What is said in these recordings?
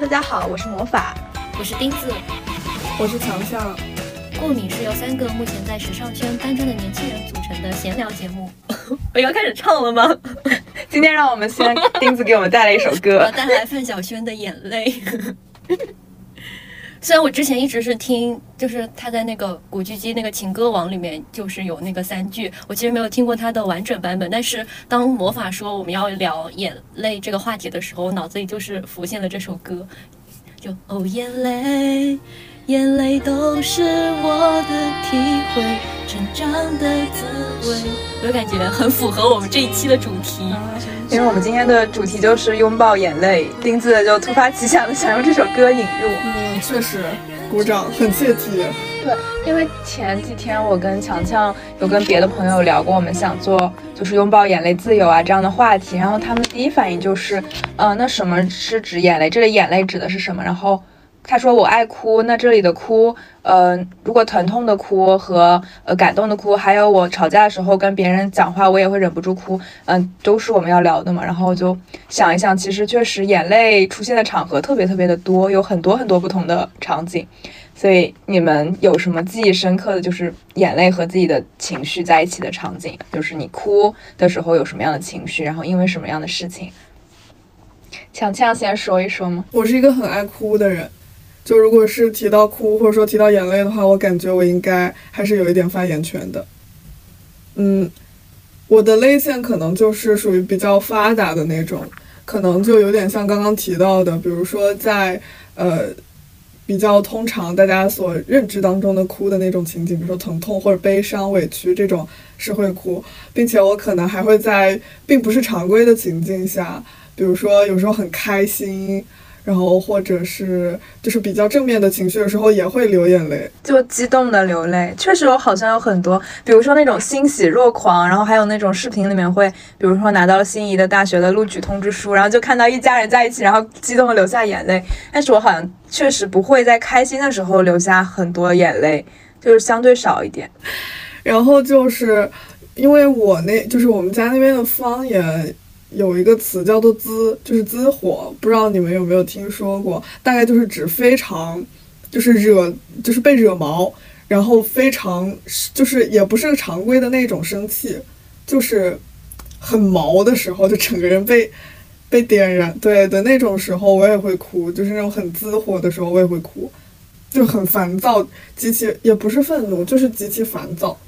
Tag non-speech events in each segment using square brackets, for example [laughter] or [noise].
大家好，我是魔法，我是钉子，我是强强。过敏是由三个目前在时尚圈搬砖的年轻人组成的闲聊节目。[laughs] 我要开始唱了吗？[laughs] 今天让我们先钉子给我们带来一首歌，[laughs] 带来范晓萱的眼泪。虽然我之前一直是听，就是他在那个古巨基那个情歌王里面，就是有那个三句，我其实没有听过他的完整版本。但是当魔法说我们要聊眼泪这个话题的时候，我脑子里就是浮现了这首歌，就哦眼泪。眼泪都是我的体会，成长的滋味。我感觉很符合我们这一期的主题，因为我们今天的主题就是拥抱眼泪。钉子就突发奇想的想用这首歌引入，嗯，确实，鼓掌，很切题。对，因为前几天我跟强强有跟别的朋友聊过，我们想做就是拥抱眼泪自由啊这样的话题，然后他们第一反应就是，嗯，那什么是指眼泪？这里眼泪指的是什么？然后。他说我爱哭，那这里的哭，呃，如果疼痛的哭和呃感动的哭，还有我吵架的时候跟别人讲话，我也会忍不住哭，嗯，都是我们要聊的嘛。然后我就想一想，其实确实眼泪出现的场合特别特别的多，有很多很多不同的场景。所以你们有什么记忆深刻的就是眼泪和自己的情绪在一起的场景？就是你哭的时候有什么样的情绪，然后因为什么样的事情？强强先说一说吗？我是一个很爱哭的人。就如果是提到哭，或者说提到眼泪的话，我感觉我应该还是有一点发言权的。嗯，我的泪腺可能就是属于比较发达的那种，可能就有点像刚刚提到的，比如说在呃比较通常大家所认知当中的哭的那种情景，比如说疼痛或者悲伤、委屈这种是会哭，并且我可能还会在并不是常规的情境下，比如说有时候很开心。然后或者是就是比较正面的情绪的时候也会流眼泪，就激动的流泪。确实有好像有很多，比如说那种欣喜若狂，然后还有那种视频里面会，比如说拿到了心仪的大学的录取通知书，然后就看到一家人在一起，然后激动的流下眼泪。但是我好像确实不会在开心的时候流下很多眼泪，就是相对少一点。然后就是因为我那就是我们家那边的方言。有一个词叫做“滋”，就是滋火，不知道你们有没有听说过？大概就是指非常，就是惹，就是被惹毛，然后非常，就是也不是常规的那种生气，就是很毛的时候，就整个人被 [laughs] 被点燃，对的那种时候，我也会哭，就是那种很滋火的时候，我也会哭，就很烦躁，极其也不是愤怒，就是极其烦躁，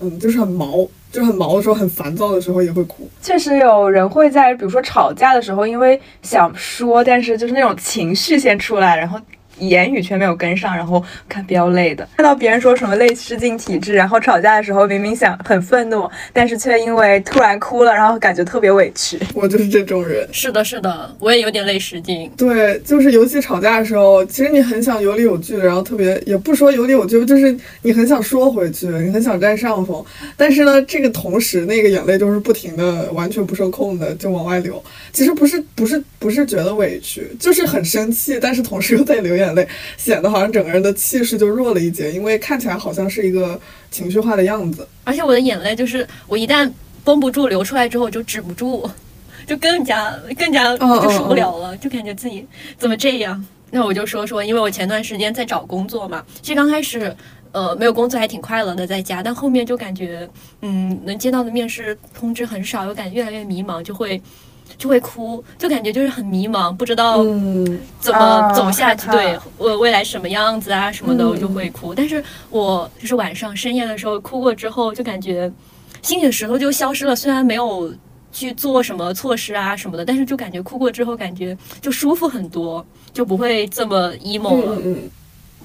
嗯，就是很毛。就是很毛的时候，很烦躁的时候也会哭。确实有人会在，比如说吵架的时候，因为想说，但是就是那种情绪先出来，然后。言语却没有跟上，然后看比较累的，看到别人说什么泪失禁体质，然后吵架的时候明明想很愤怒，但是却因为突然哭了，然后感觉特别委屈。[laughs] 我就是这种人。是的，是的，我也有点泪失禁。对，就是尤其吵架的时候，其实你很想有理有据的，然后特别也不说有理有据，就是你很想说回去，你很想占上风，但是呢，这个同时那个眼泪就是不停的，完全不受控的就往外流。其实不是，不是，不是觉得委屈，就是很生气，但是同时又在流眼。眼泪显得好像整个人的气势就弱了一截，因为看起来好像是一个情绪化的样子。而且我的眼泪就是我一旦绷不住流出来之后就止不住，[laughs] 就更加更加就受不了了，就感觉自己怎么这样。那我就说说，因为我前段时间在找工作嘛，其实刚开始呃没有工作还挺快乐的在家，但后面就感觉嗯能接到的面试通知很少，又感觉越来越迷茫，就会。就会哭，就感觉就是很迷茫，不知道怎么走下去，对，我未来什么样子啊什么的，我就会哭。但是我就是晚上深夜的时候哭过之后，就感觉心里的石头就消失了。虽然没有去做什么措施啊什么的，但是就感觉哭过之后，感觉就舒服很多，就不会这么 emo 了。嗯，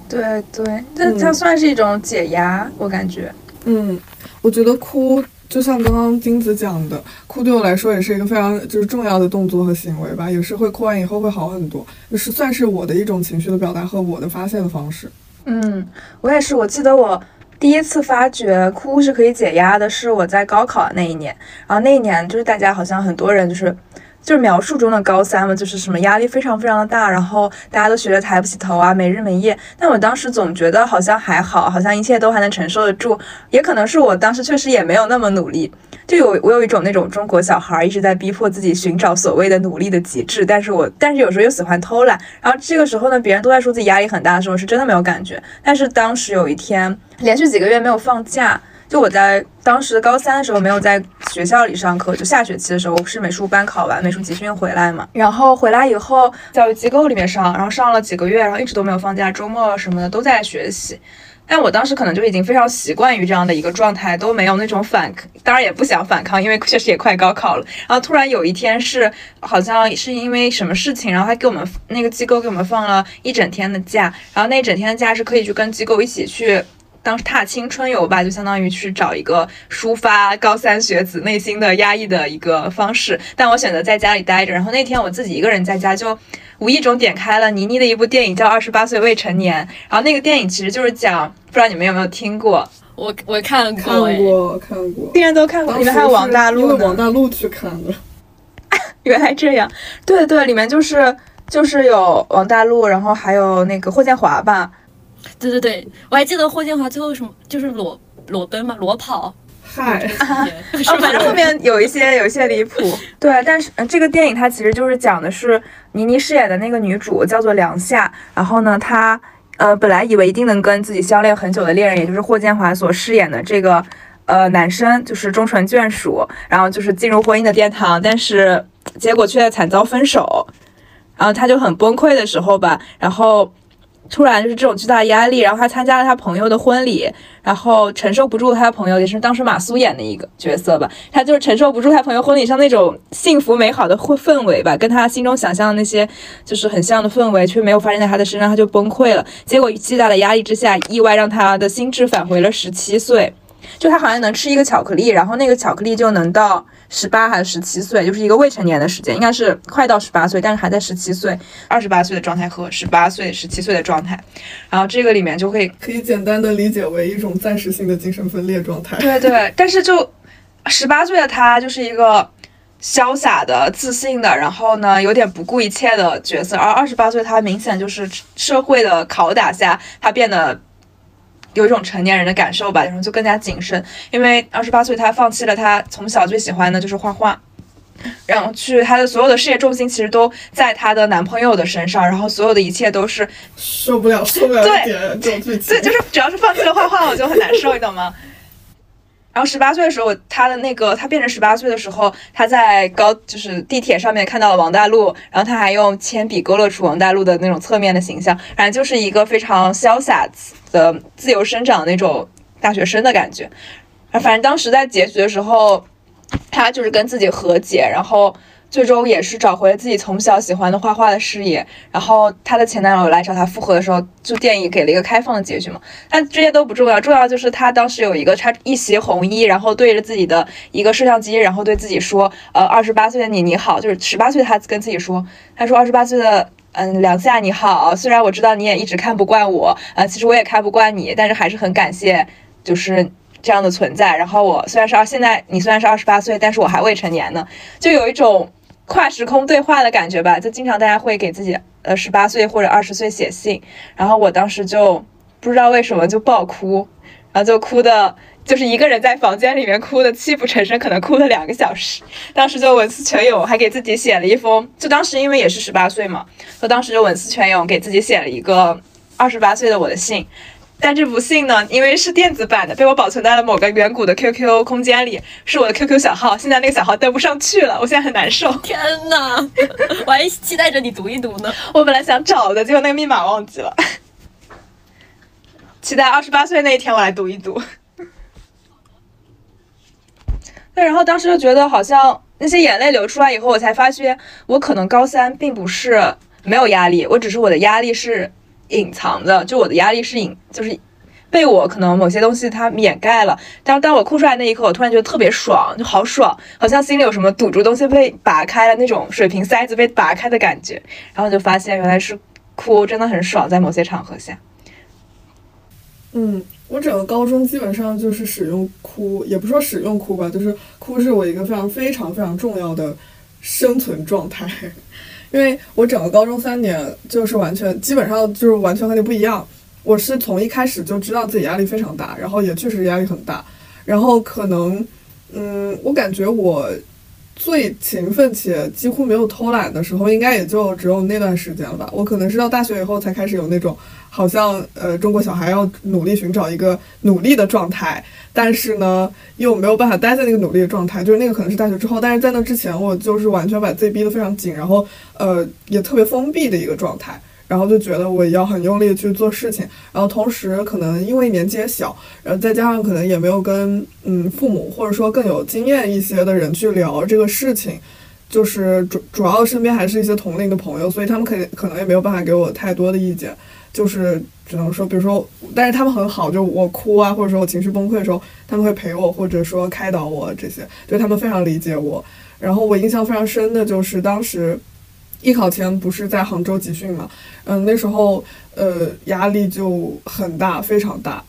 对对，这它算是一种解压，我感觉。嗯，我觉得哭。就像刚刚金子讲的，哭对我来说也是一个非常就是重要的动作和行为吧，也是会哭完以后会好很多，就是算是我的一种情绪的表达和我的发泄的方式。嗯，我也是，我记得我第一次发觉哭是可以解压的，是我在高考那一年，然后那一年就是大家好像很多人就是就是描述中的高三嘛，就是什么压力非常非常的大，然后大家都学着抬不起头啊，没日没夜。但我当时总觉得好像还好，好像一切都还能承受得住。也可能是我当时确实也没有那么努力，就有我有一种那种中国小孩一直在逼迫自己寻找所谓的努力的极致。但是我但是有时候又喜欢偷懒。然后这个时候呢，别人都在说自己压力很大的时候，是真的没有感觉。但是当时有一天，连续几个月没有放假。就我在当时高三的时候没有在学校里上课，就下学期的时候我是美术班考完美术集训回来嘛，然后回来以后教育机构里面上，然后上了几个月，然后一直都没有放假，周末什么的都在学习。但我当时可能就已经非常习惯于这样的一个状态，都没有那种反，当然也不想反抗，因为确实也快高考了。然后突然有一天是好像是因为什么事情，然后还给我们那个机构给我们放了一整天的假，然后那一整天的假是可以去跟机构一起去。当时踏青春游吧，就相当于去找一个抒发高三学子内心的压抑的一个方式。但我选择在家里待着。然后那天我自己一个人在家，就无意中点开了倪妮的一部电影，叫《二十八岁未成年》。然后那个电影其实就是讲，不知道你们有没有听过？我我看过，看过，看过，竟然都看过。里面还有王大陆，因为王大陆去看的。[laughs] 原来这样。对对，里面就是就是有王大陆，然后还有那个霍建华吧。对对对，我还记得霍建华最后什么就是裸裸奔嘛，裸跑。嗨，啊，[laughs] 反正后面有一些有一些离谱。[laughs] 对，但是这个电影它其实就是讲的是倪妮饰演的那个女主叫做梁夏，然后呢，她呃本来以为一定能跟自己相恋很久的恋人，也就是霍建华所饰演的这个呃男生，就是终成眷属，然后就是进入婚姻的殿堂，但是结果却惨遭分手，然后她就很崩溃的时候吧，然后。突然就是这种巨大的压力，然后他参加了他朋友的婚礼，然后承受不住他朋友也是当时马苏演的一个角色吧，他就是承受不住他朋友婚礼上那种幸福美好的氛氛围吧，跟他心中想象的那些就是很像的氛围，却没有发生在他的身上，他就崩溃了。结果巨大的压力之下，意外让他的心智返回了十七岁。就他好像能吃一个巧克力，然后那个巧克力就能到十八还是十七岁，就是一个未成年的时间，应该是快到十八岁，但是还在十七岁、二十八岁的状态和十八岁、十七岁的状态。然后这个里面就会可以简单的理解为一种暂时性的精神分裂状态。对对，但是就十八岁的他就是一个潇洒的、自信的，然后呢有点不顾一切的角色，而二十八岁他明显就是社会的拷打下，他变得。有一种成年人的感受吧，然后就更加谨慎，因为二十八岁他放弃了他从小最喜欢的就是画画，然后去他的所有的事业重心其实都在他的男朋友的身上，然后所有的一切都是受不了，受不了对这种剧情，对，就是只要是放弃了画画，我就很难受，你懂吗？然后十八岁的时候，他的那个他变成十八岁的时候，他在高就是地铁上面看到了王大陆，然后他还用铅笔勾勒出王大陆的那种侧面的形象，反正就是一个非常潇洒的自由生长那种大学生的感觉。反正当时在结局的时候，他就是跟自己和解，然后。最终也是找回了自己从小喜欢的画画的事业，然后她的前男友来找她复合的时候，就电影给了一个开放的结局嘛。但这些都不重要，重要就是她当时有一个穿一袭红衣，然后对着自己的一个摄像机，然后对自己说：“呃，二十八岁的你你好。”就是十八岁她跟自己说：“她说二十八岁的嗯梁夏你好，虽然我知道你也一直看不惯我，呃，其实我也看不惯你，但是还是很感谢就是这样的存在。然后我虽然是二现在你虽然是二十八岁，但是我还未成年呢，就有一种。”跨时空对话的感觉吧，就经常大家会给自己呃十八岁或者二十岁写信，然后我当时就不知道为什么就爆哭，然后就哭的，就是一个人在房间里面哭的泣不成声，可能哭了两个小时。当时就文思泉涌，还给自己写了一封，就当时因为也是十八岁嘛，就当时就文思泉涌给自己写了一个二十八岁的我的信。但这不幸呢，因为是电子版的，被我保存在了某个远古的 QQ 空间里，是我的 QQ 小号。现在那个小号登不上去了，我现在很难受。天哪，[laughs] 我还期待着你读一读呢。[laughs] 我本来想找的，结果那个密码忘记了。期待二十八岁那一天，我来读一读。对，然后当时就觉得好像那些眼泪流出来以后，我才发现我可能高三并不是没有压力，我只是我的压力是。隐藏的，就我的压力是隐，就是被我可能某些东西它掩盖了。当当我哭出来那一刻，我突然觉得特别爽，就好爽，好像心里有什么堵住东西被拔开了那种水瓶塞子被拔开的感觉。然后就发现原来是哭真的很爽，在某些场合下。嗯，我整个高中基本上就是使用哭，也不说使用哭吧，就是哭是我一个非常非常非常重要的生存状态，因为我整个高中三年就是完全基本上就是完全和你不一样。我是从一开始就知道自己压力非常大，然后也确实压力很大，然后可能，嗯，我感觉我最勤奋且几乎没有偷懒的时候，应该也就只有那段时间了吧。我可能是到大学以后才开始有那种好像呃中国小孩要努力寻找一个努力的状态，但是呢又没有办法待在那个努力的状态，就是那个可能是大学之后，但是在那之前我就是完全把自己逼得非常紧，然后呃也特别封闭的一个状态。然后就觉得我要很用力去做事情，然后同时可能因为年纪也小，然后再加上可能也没有跟嗯父母或者说更有经验一些的人去聊这个事情，就是主主要身边还是一些同龄的朋友，所以他们可可能也没有办法给我太多的意见，就是只能说，比如说，但是他们很好，就我哭啊，或者说我情绪崩溃的时候，他们会陪我，或者说开导我这些，就他们非常理解我。然后我印象非常深的就是当时。艺考前不是在杭州集训嘛？嗯，那时候呃压力就很大，非常大，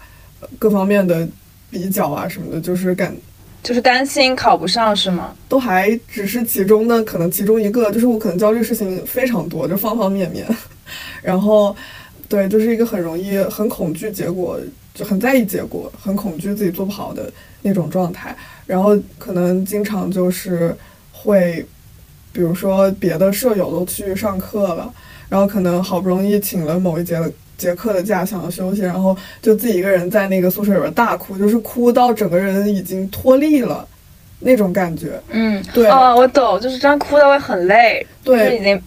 各方面的比较啊什么的，就是感，就是担心考不上是吗？都还只是其中的可能其中一个，就是我可能焦虑事情非常多，就方方面面。[laughs] 然后对，就是一个很容易很恐惧结果，就很在意结果，很恐惧自己做不好的那种状态。然后可能经常就是会。比如说，别的舍友都去上课了，然后可能好不容易请了某一节节课的假，想要休息，然后就自己一个人在那个宿舍里边大哭，就是哭到整个人已经脱力了那种感觉。嗯，对，哦，我懂，就是这样哭的会很累，对，已经，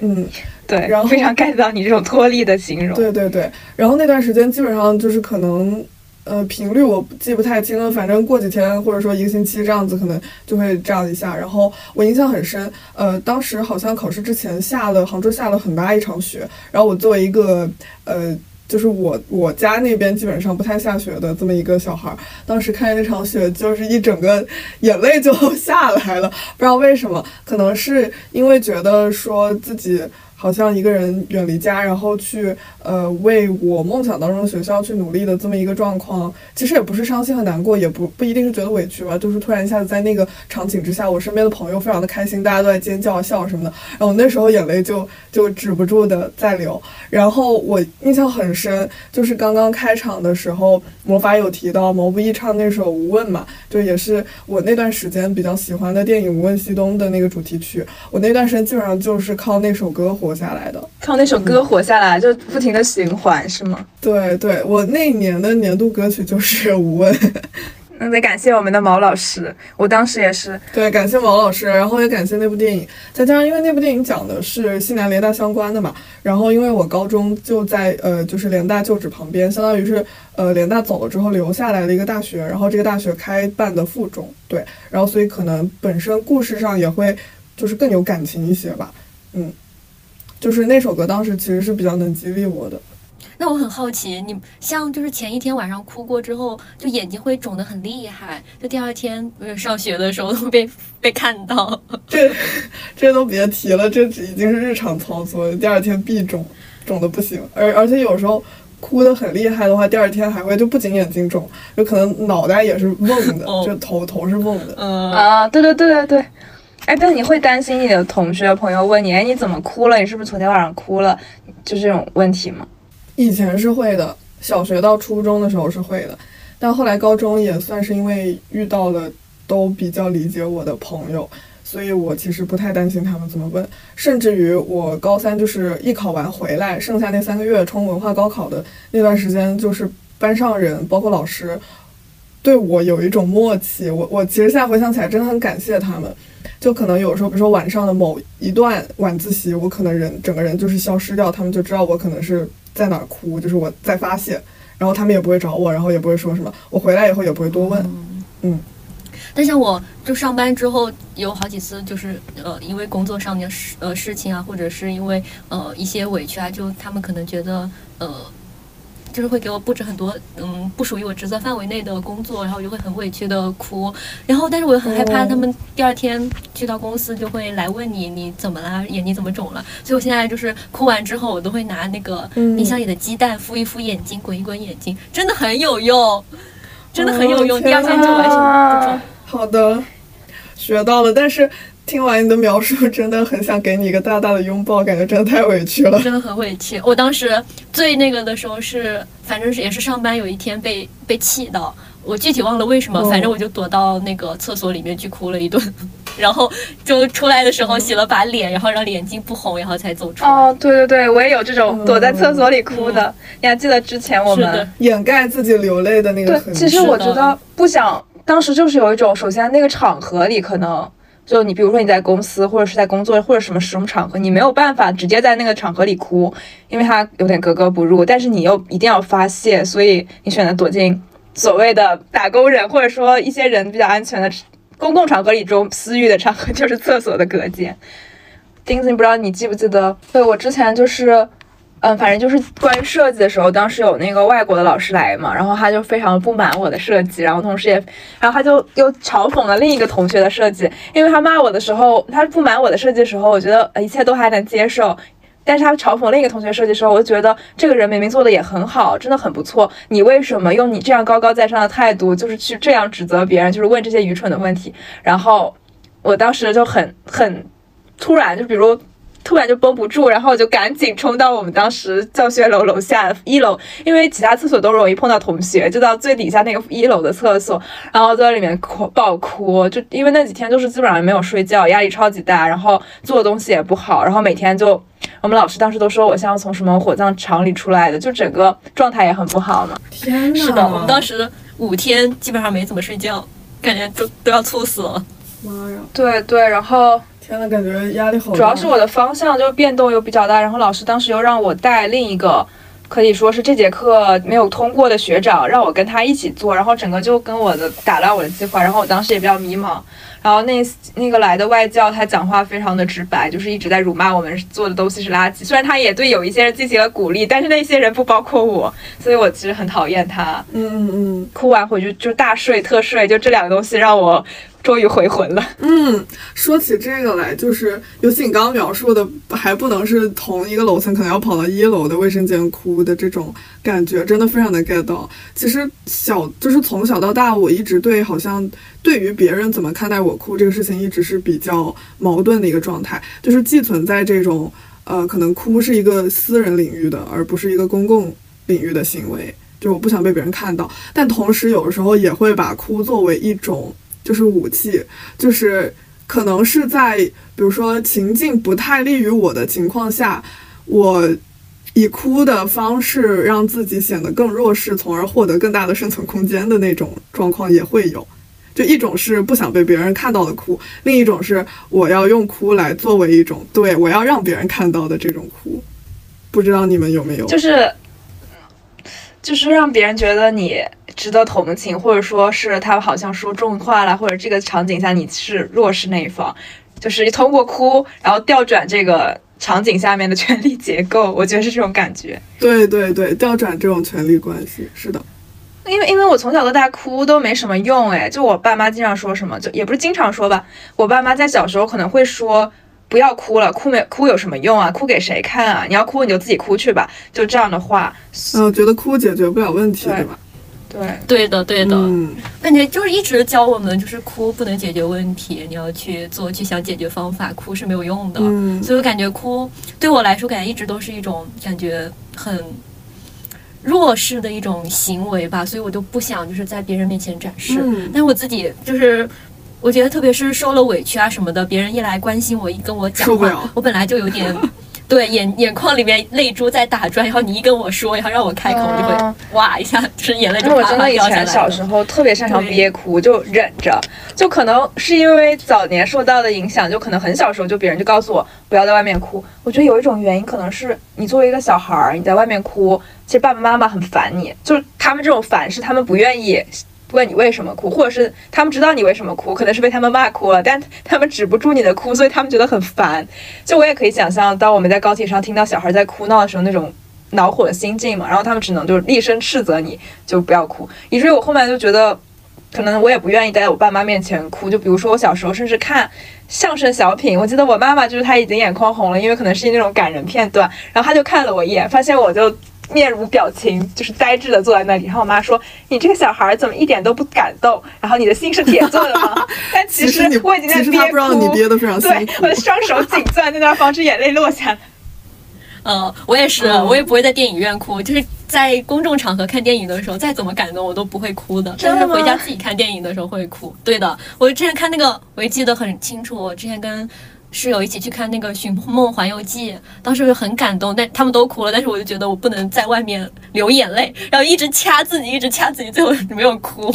嗯，[laughs] 对，然后非常 get 到你这种脱力的形容。对对对，然后那段时间基本上就是可能。呃，频率我记不太清了，反正过几天或者说一个星期这样子，可能就会这样一下。然后我印象很深，呃，当时好像考试之前下了杭州下了很大一场雪，然后我作为一个呃，就是我我家那边基本上不太下雪的这么一个小孩，当时看见那场雪，就是一整个眼泪就 [laughs] 下来了，不知道为什么，可能是因为觉得说自己。好像一个人远离家，然后去呃为我梦想当中的学校去努力的这么一个状况，其实也不是伤心和难过，也不不一定是觉得委屈吧，就是突然一下子在那个场景之下，我身边的朋友非常的开心，大家都在尖叫笑什么的，然后我那时候眼泪就就止不住的在流。然后我印象很深，就是刚刚开场的时候，魔法有提到毛不易唱那首《无问》嘛，就也是我那段时间比较喜欢的电影《无问西东》的那个主题曲，我那段时间基本上就是靠那首歌火。活下来的，靠那首歌活下来，就不停的循环，是吗？对对，我那一年的年度歌曲就是《无问》，那得感谢我们的毛老师，我当时也是。对，感谢毛老师，然后也感谢那部电影，再加上因为那部电影讲的是西南联大相关的嘛，然后因为我高中就在呃就是联大旧址旁边，相当于是呃联大走了之后留下来的一个大学，然后这个大学开办的附中，对，然后所以可能本身故事上也会就是更有感情一些吧，嗯。就是那首歌，当时其实是比较能激励我的。那我很好奇，你像就是前一天晚上哭过之后，就眼睛会肿得很厉害，就第二天上学的时候都被被看到。[laughs] 这 [laughs] 这都别提了，这已经是日常操作。第二天必肿，肿的不行。而而且有时候哭得很厉害的话，第二天还会就不仅眼睛肿，有可能脑袋也是嗡的，就头头是嗡的。嗯啊，对对对对对。哎，但你会担心你的同学朋友问你，哎，你怎么哭了？你是不是昨天晚上哭了？就这种问题吗？以前是会的，小学到初中的时候是会的，但后来高中也算是因为遇到了都比较理解我的朋友，所以我其实不太担心他们怎么问。甚至于我高三就是艺考完回来，剩下那三个月冲文化高考的那段时间，就是班上人包括老师对我有一种默契。我我其实现在回想起来，真的很感谢他们。就可能有时候，比如说晚上的某一段晚自习，我可能人整个人就是消失掉，他们就知道我可能是在哪儿哭，就是我在发泄，然后他们也不会找我，然后也不会说什么，我回来以后也不会多问，嗯。但像我就上班之后有好几次，就是呃，因为工作上面事呃事情啊，或者是因为呃一些委屈啊，就他们可能觉得呃。就是会给我布置很多嗯不属于我职责范围内的工作，然后我就会很委屈的哭，然后但是我又很害怕他们第二天去到公司就会来问你你怎么啦眼睛怎么肿了，所以我现在就是哭完之后我都会拿那个冰箱里的鸡蛋敷一敷眼睛滚一滚眼睛，真的很有用，真的很有用，第二天就完全不肿。好的，学到了，但是。听完你的描述，真的很想给你一个大大的拥抱，感觉真的太委屈了。真的很委屈。我当时最那个的时候是，反正是也是上班有一天被被气到，我具体忘了为什么，反正我就躲到那个厕所里面去哭了一顿，[laughs] 然后就出来的时候洗了把脸，然后让眼睛不红，然后才走出来。哦，对对对，我也有这种躲在厕所里哭的。你还记得之前我们掩盖自己流泪的那个？对，其实我觉得不想，当时就是有一种，首先那个场合里可能。就你，比如说你在公司或者是在工作或者什么什么场合，你没有办法直接在那个场合里哭，因为它有点格格不入。但是你又一定要发泄，所以你选择躲进所谓的打工人或者说一些人比较安全的公共场合里中，私域的场合 [laughs] 就是厕所的隔间。钉子，你不知道你记不记得？对我之前就是。嗯，反正就是关于设计的时候，当时有那个外国的老师来嘛，然后他就非常不满我的设计，然后同时也，然后他就又嘲讽了另一个同学的设计，因为他骂我的时候，他不满我的设计的时候，我觉得一切都还能接受，但是他嘲讽另一个同学设计的时候，我就觉得这个人明明做的也很好，真的很不错，你为什么用你这样高高在上的态度，就是去这样指责别人，就是问这些愚蠢的问题？然后我当时就很很突然，就比如。突然就绷不住，然后就赶紧冲到我们当时教学楼楼下一楼，因为其他厕所都容易碰到同学，就到最底下那个一楼的厕所，然后在里面哭爆哭，就因为那几天就是基本上没有睡觉，压力超级大，然后做的东西也不好，然后每天就我们老师当时都说我像从什么火葬场里出来的，就整个状态也很不好嘛。天呐，是的，我们当时五天基本上没怎么睡觉，感觉都都要猝死了。妈呀！对对，然后。天呐，感觉压力好大。主要是我的方向就变动又比较大，然后老师当时又让我带另一个，可以说是这节课没有通过的学长，让我跟他一起做，然后整个就跟我的打乱我的计划，然后我当时也比较迷茫。然后那那个来的外教他讲话非常的直白，就是一直在辱骂我们做的东西是垃圾。虽然他也对有一些人进行了鼓励，但是那些人不包括我，所以我其实很讨厌他。嗯嗯嗯，哭完回去就大睡特睡，就这两个东西让我。终于回魂了。嗯，说起这个来，就是尤其你刚刚描述的，还不能是同一个楼层，可能要跑到一楼的卫生间哭的这种感觉，真的非常的 get 到。其实小就是从小到大，我一直对好像对于别人怎么看待我哭这个事情，一直是比较矛盾的一个状态，就是既存在这种呃，可能哭是一个私人领域的，而不是一个公共领域的行为，就我不想被别人看到，但同时有的时候也会把哭作为一种。就是武器，就是可能是在比如说情境不太利于我的情况下，我以哭的方式让自己显得更弱势，从而获得更大的生存空间的那种状况也会有。就一种是不想被别人看到的哭，另一种是我要用哭来作为一种对我要让别人看到的这种哭。不知道你们有没有？就是。就是让别人觉得你值得同情，或者说是他好像说重话了，或者这个场景下你是弱势那一方，就是通过哭，然后调转这个场景下面的权力结构，[laughs] 我觉得是这种感觉。对对对，调转这种权力关系，是的。因为因为我从小到大哭都没什么用，哎，就我爸妈经常说什么，就也不是经常说吧，我爸妈在小时候可能会说。不要哭了，哭没哭有什么用啊？哭给谁看啊？你要哭你就自己哭去吧，就这样的话，嗯，觉得哭解决不了问题，对吧？对，对的，对的，感觉就是一直教我们，就是哭不能解决问题，你要去做，去想解决方法，哭是没有用的。嗯，所以我感觉哭对我来说，感觉一直都是一种感觉很弱势的一种行为吧，所以我就不想就是在别人面前展示，但我自己就是。我觉得特别是受了委屈啊什么的，别人一来关心我，一跟我讲话，我本来就有点，对眼眼眶里面泪珠在打转，然后你一跟我说，然后让我开口，就会哇一下，就是眼泪就啪啪掉下来。我真的以前小时候特别擅长憋哭，就忍着，就可能是因为早年受到的影响，就可能很小时候就别人就告诉我不要在外面哭。我觉得有一种原因，可能是你作为一个小孩儿，你在外面哭，其实爸爸妈妈很烦你，就是他们这种烦是他们不愿意。问你为什么哭，或者是他们知道你为什么哭，可能是被他们骂哭了，但他们止不住你的哭，所以他们觉得很烦。就我也可以想象，当我们在高铁上听到小孩在哭闹的时候，那种恼火的心境嘛。然后他们只能就是厉声斥责你，就不要哭。以至于我后面就觉得，可能我也不愿意待在我爸妈面前哭。就比如说我小时候，甚至看相声小品，我记得我妈妈就是她已经眼眶红了，因为可能是那种感人片段，然后她就看了我一眼，发现我就。面无表情，就是呆滞的坐在那里。然后我妈说：“你这个小孩怎么一点都不感动？然后你的心是铁做的吗？” [laughs] 但其实我已经在憋哭。其实他不知道你憋的非常辛苦。对，我的双手紧攥在那儿，防止眼泪落下来。[laughs] 嗯，我也是，我也不会在电影院哭，就是在公众场合看电影的时候，再怎么感动我都不会哭的。但是回家自己看电影的时候会哭。对的，我之前看那个，我也记得很清楚。我之前跟室友一起去看那个《寻梦环游记》，当时我就很感动，但他们都哭了，但是我就觉得我不能在外面流眼泪，然后一直掐自己，一直掐自己，最后没有哭。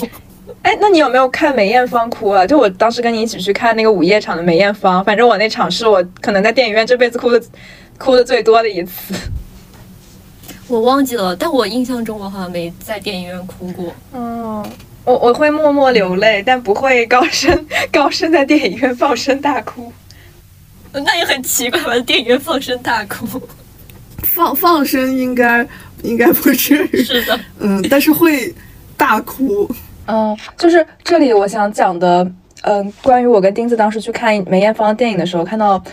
哎，那你有没有看梅艳芳哭啊？就我当时跟你一起去看那个午夜场的梅艳芳，反正我那场是我可能在电影院这辈子哭的。[laughs] 哭的最多的一次，我忘记了，但我印象中我好像没在电影院哭过。嗯，我我会默默流泪，但不会高声 [laughs] 高声在电影院放声大哭。那也很奇怪吧？电影院放声大哭，放放声应该应该不至于。是的，嗯，但是会大哭。嗯，就是这里我想讲的，嗯，关于我跟钉子当时去看梅艳芳电影的时候，看到。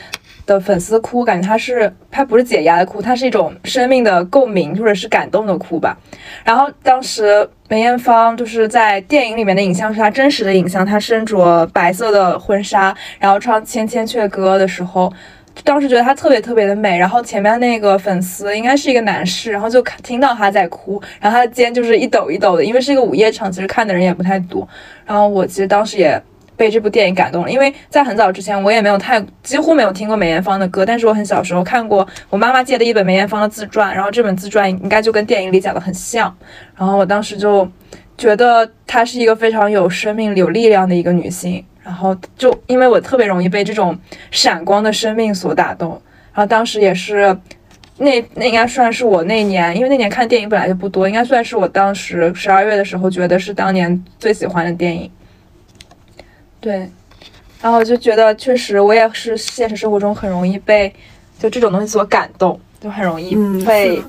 的粉丝哭，感觉他是他不是解压的哭，他是一种生命的共鸣或者是感动的哭吧。然后当时梅艳芳就是在电影里面的影像是她真实的影像，她身着白色的婚纱，然后唱《千千阙歌》的时候，当时觉得她特别特别的美。然后前面那个粉丝应该是一个男士，然后就听到她在哭，然后她的肩就是一抖一抖的，因为是一个午夜场，其实看的人也不太多。然后我其实当时也。被这部电影感动了，因为在很早之前我也没有太几乎没有听过梅艳芳的歌，但是我很小时候看过我妈妈借的一本梅艳芳的自传，然后这本自传应该就跟电影里讲的很像，然后我当时就觉得她是一个非常有生命、有力量的一个女性，然后就因为我特别容易被这种闪光的生命所打动，然后当时也是那那应该算是我那年，因为那年看电影本来就不多，应该算是我当时十二月的时候觉得是当年最喜欢的电影。对，然后就觉得确实，我也是现实生活中很容易被就这种东西所感动，就很容易被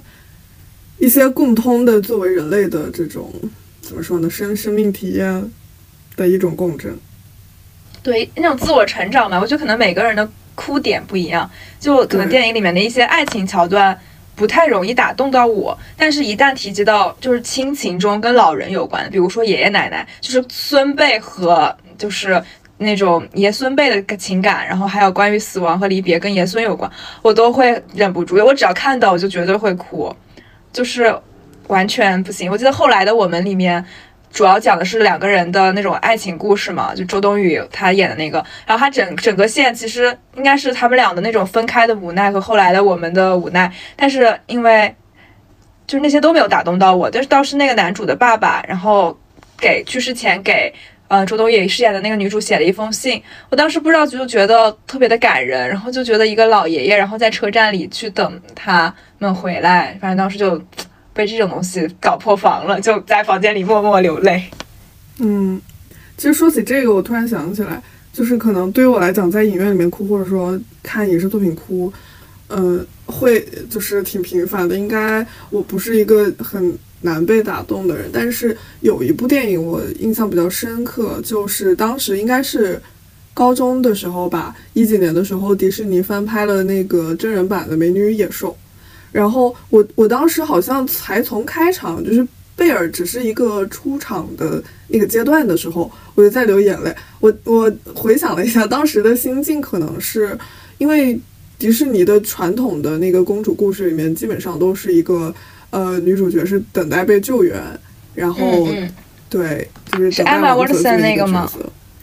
一些共通的作为人类的这种怎么说呢，生生命体验的一种共振。对，那种自我成长嘛，我觉得可能每个人的哭点不一样，就可能电影里面的一些爱情桥段不太容易打动到我，但是一旦提及到就是亲情中跟老人有关，比如说爷爷奶奶，就是孙辈和。就是那种爷孙辈的情感，然后还有关于死亡和离别跟爷孙有关，我都会忍不住。我只要看到，我就绝对会哭，就是完全不行。我记得后来的我们里面，主要讲的是两个人的那种爱情故事嘛，就周冬雨她演的那个。然后她整整个线其实应该是他们俩的那种分开的无奈和后来的我们的无奈，但是因为就是那些都没有打动到我，但是倒是那个男主的爸爸，然后给去世前给。呃，周冬雨饰演的那个女主写了一封信，我当时不知道就觉得特别的感人，然后就觉得一个老爷爷，然后在车站里去等他们回来，反正当时就被这种东西搞破防了，就在房间里默默流泪。嗯，其实说起这个，我突然想起来，就是可能对于我来讲，在影院里面哭，或者说看影视作品哭，嗯，会就是挺频繁的。应该我不是一个很。难被打动的人，但是有一部电影我印象比较深刻，就是当时应该是高中的时候吧，一几年的时候，迪士尼翻拍了那个真人版的《美女与野兽》，然后我我当时好像才从开场，就是贝尔只是一个出场的那个阶段的时候，我就在流眼泪。我我回想了一下当时的心境，可能是因为迪士尼的传统的那个公主故事里面，基本上都是一个。呃，女主角是等待被救援，然后对，就是艾玛沃森那个吗？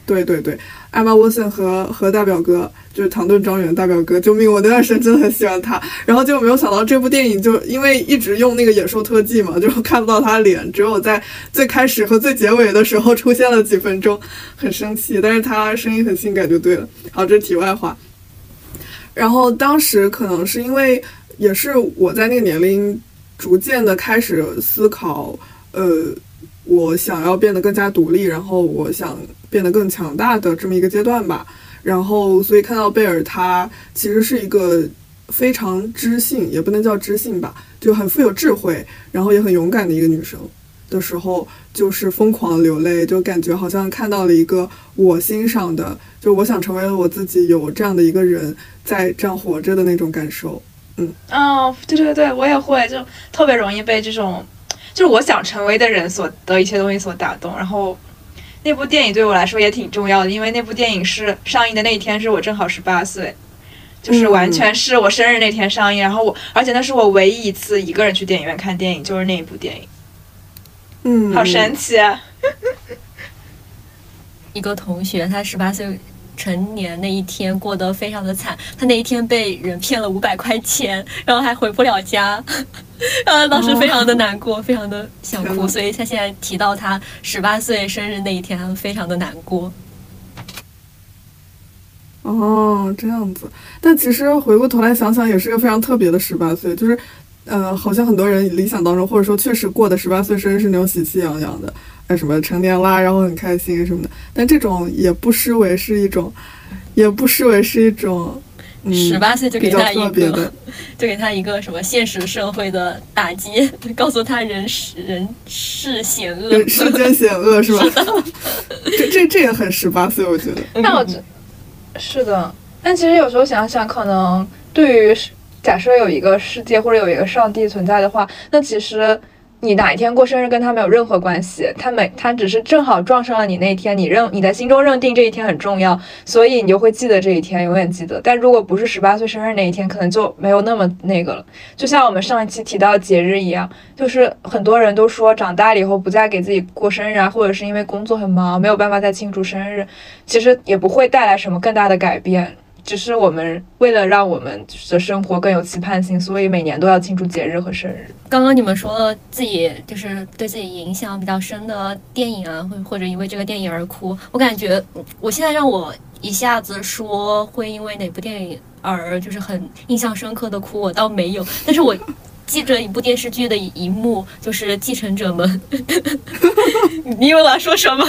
对对对，艾玛沃森和和大表哥就是唐顿庄园大表哥，救命！我那段时间真的很喜欢他，然后结果没有想到这部电影就因为一直用那个野兽特技嘛，就看不到他脸，只有在最开始和最结尾的时候出现了几分钟，很生气。但是他声音很性感就对了。好，这是题外话。然后当时可能是因为也是我在那个年龄。逐渐的开始思考，呃，我想要变得更加独立，然后我想变得更强大的这么一个阶段吧。然后，所以看到贝尔，她其实是一个非常知性，也不能叫知性吧，就很富有智慧，然后也很勇敢的一个女生的时候，就是疯狂流泪，就感觉好像看到了一个我欣赏的，就我想成为我自己，有这样的一个人在这样活着的那种感受。嗯，哦，对对对，我也会，就特别容易被这种，就是我想成为的人所的一些东西所打动。然后那部电影对我来说也挺重要的，因为那部电影是上映的那一天是我正好十八岁，就是完全是我生日那天上映。然后我，而且那是我唯一一次一个人去电影院看电影，就是那一部电影。嗯，好神奇啊！[laughs] 一个同学，他十八岁成年那一天过得非常的惨，他那一天被人骗了五百块钱，然后还回不了家，[laughs] 然后当时非常的难过，非常的想哭，所以他现在提到他十八岁生日那一天，他非常的难过。哦，这样子，但其实回过头来想想，也是个非常特别的十八岁，就是，呃，好像很多人理想当中，或者说确实过的十八岁生日是那种喜气洋洋的。什么成年啦，然后很开心什么的，但这种也不失为是一种，也不失为是一种，十八岁就给他一个，[laughs] 就给他一个什么现实社会的打击，告诉他人世人世险恶，世间险恶 [laughs] 是吧？这这这也很十八岁，我觉得。但我觉是的，但其实有时候想想，可能对于假设有一个世界或者有一个上帝存在的话，那其实。你哪一天过生日跟他没有任何关系，他每他只是正好撞上了你那一天，你认你在心中认定这一天很重要，所以你就会记得这一天，永远记得。但如果不是十八岁生日那一天，可能就没有那么那个了。就像我们上一期提到节日一样，就是很多人都说长大了以后不再给自己过生日啊，或者是因为工作很忙没有办法再庆祝生日，其实也不会带来什么更大的改变。只是我们为了让我们的生活更有期盼性，所以每年都要庆祝节日和生日。刚刚你们说了自己就是对自己影响比较深的电影啊，或或者因为这个电影而哭，我感觉我现在让我一下子说会因为哪部电影而就是很印象深刻的哭，我倒没有。但是我记着一部电视剧的一幕，就是《继承者们》。[laughs] 你以为我要说什么？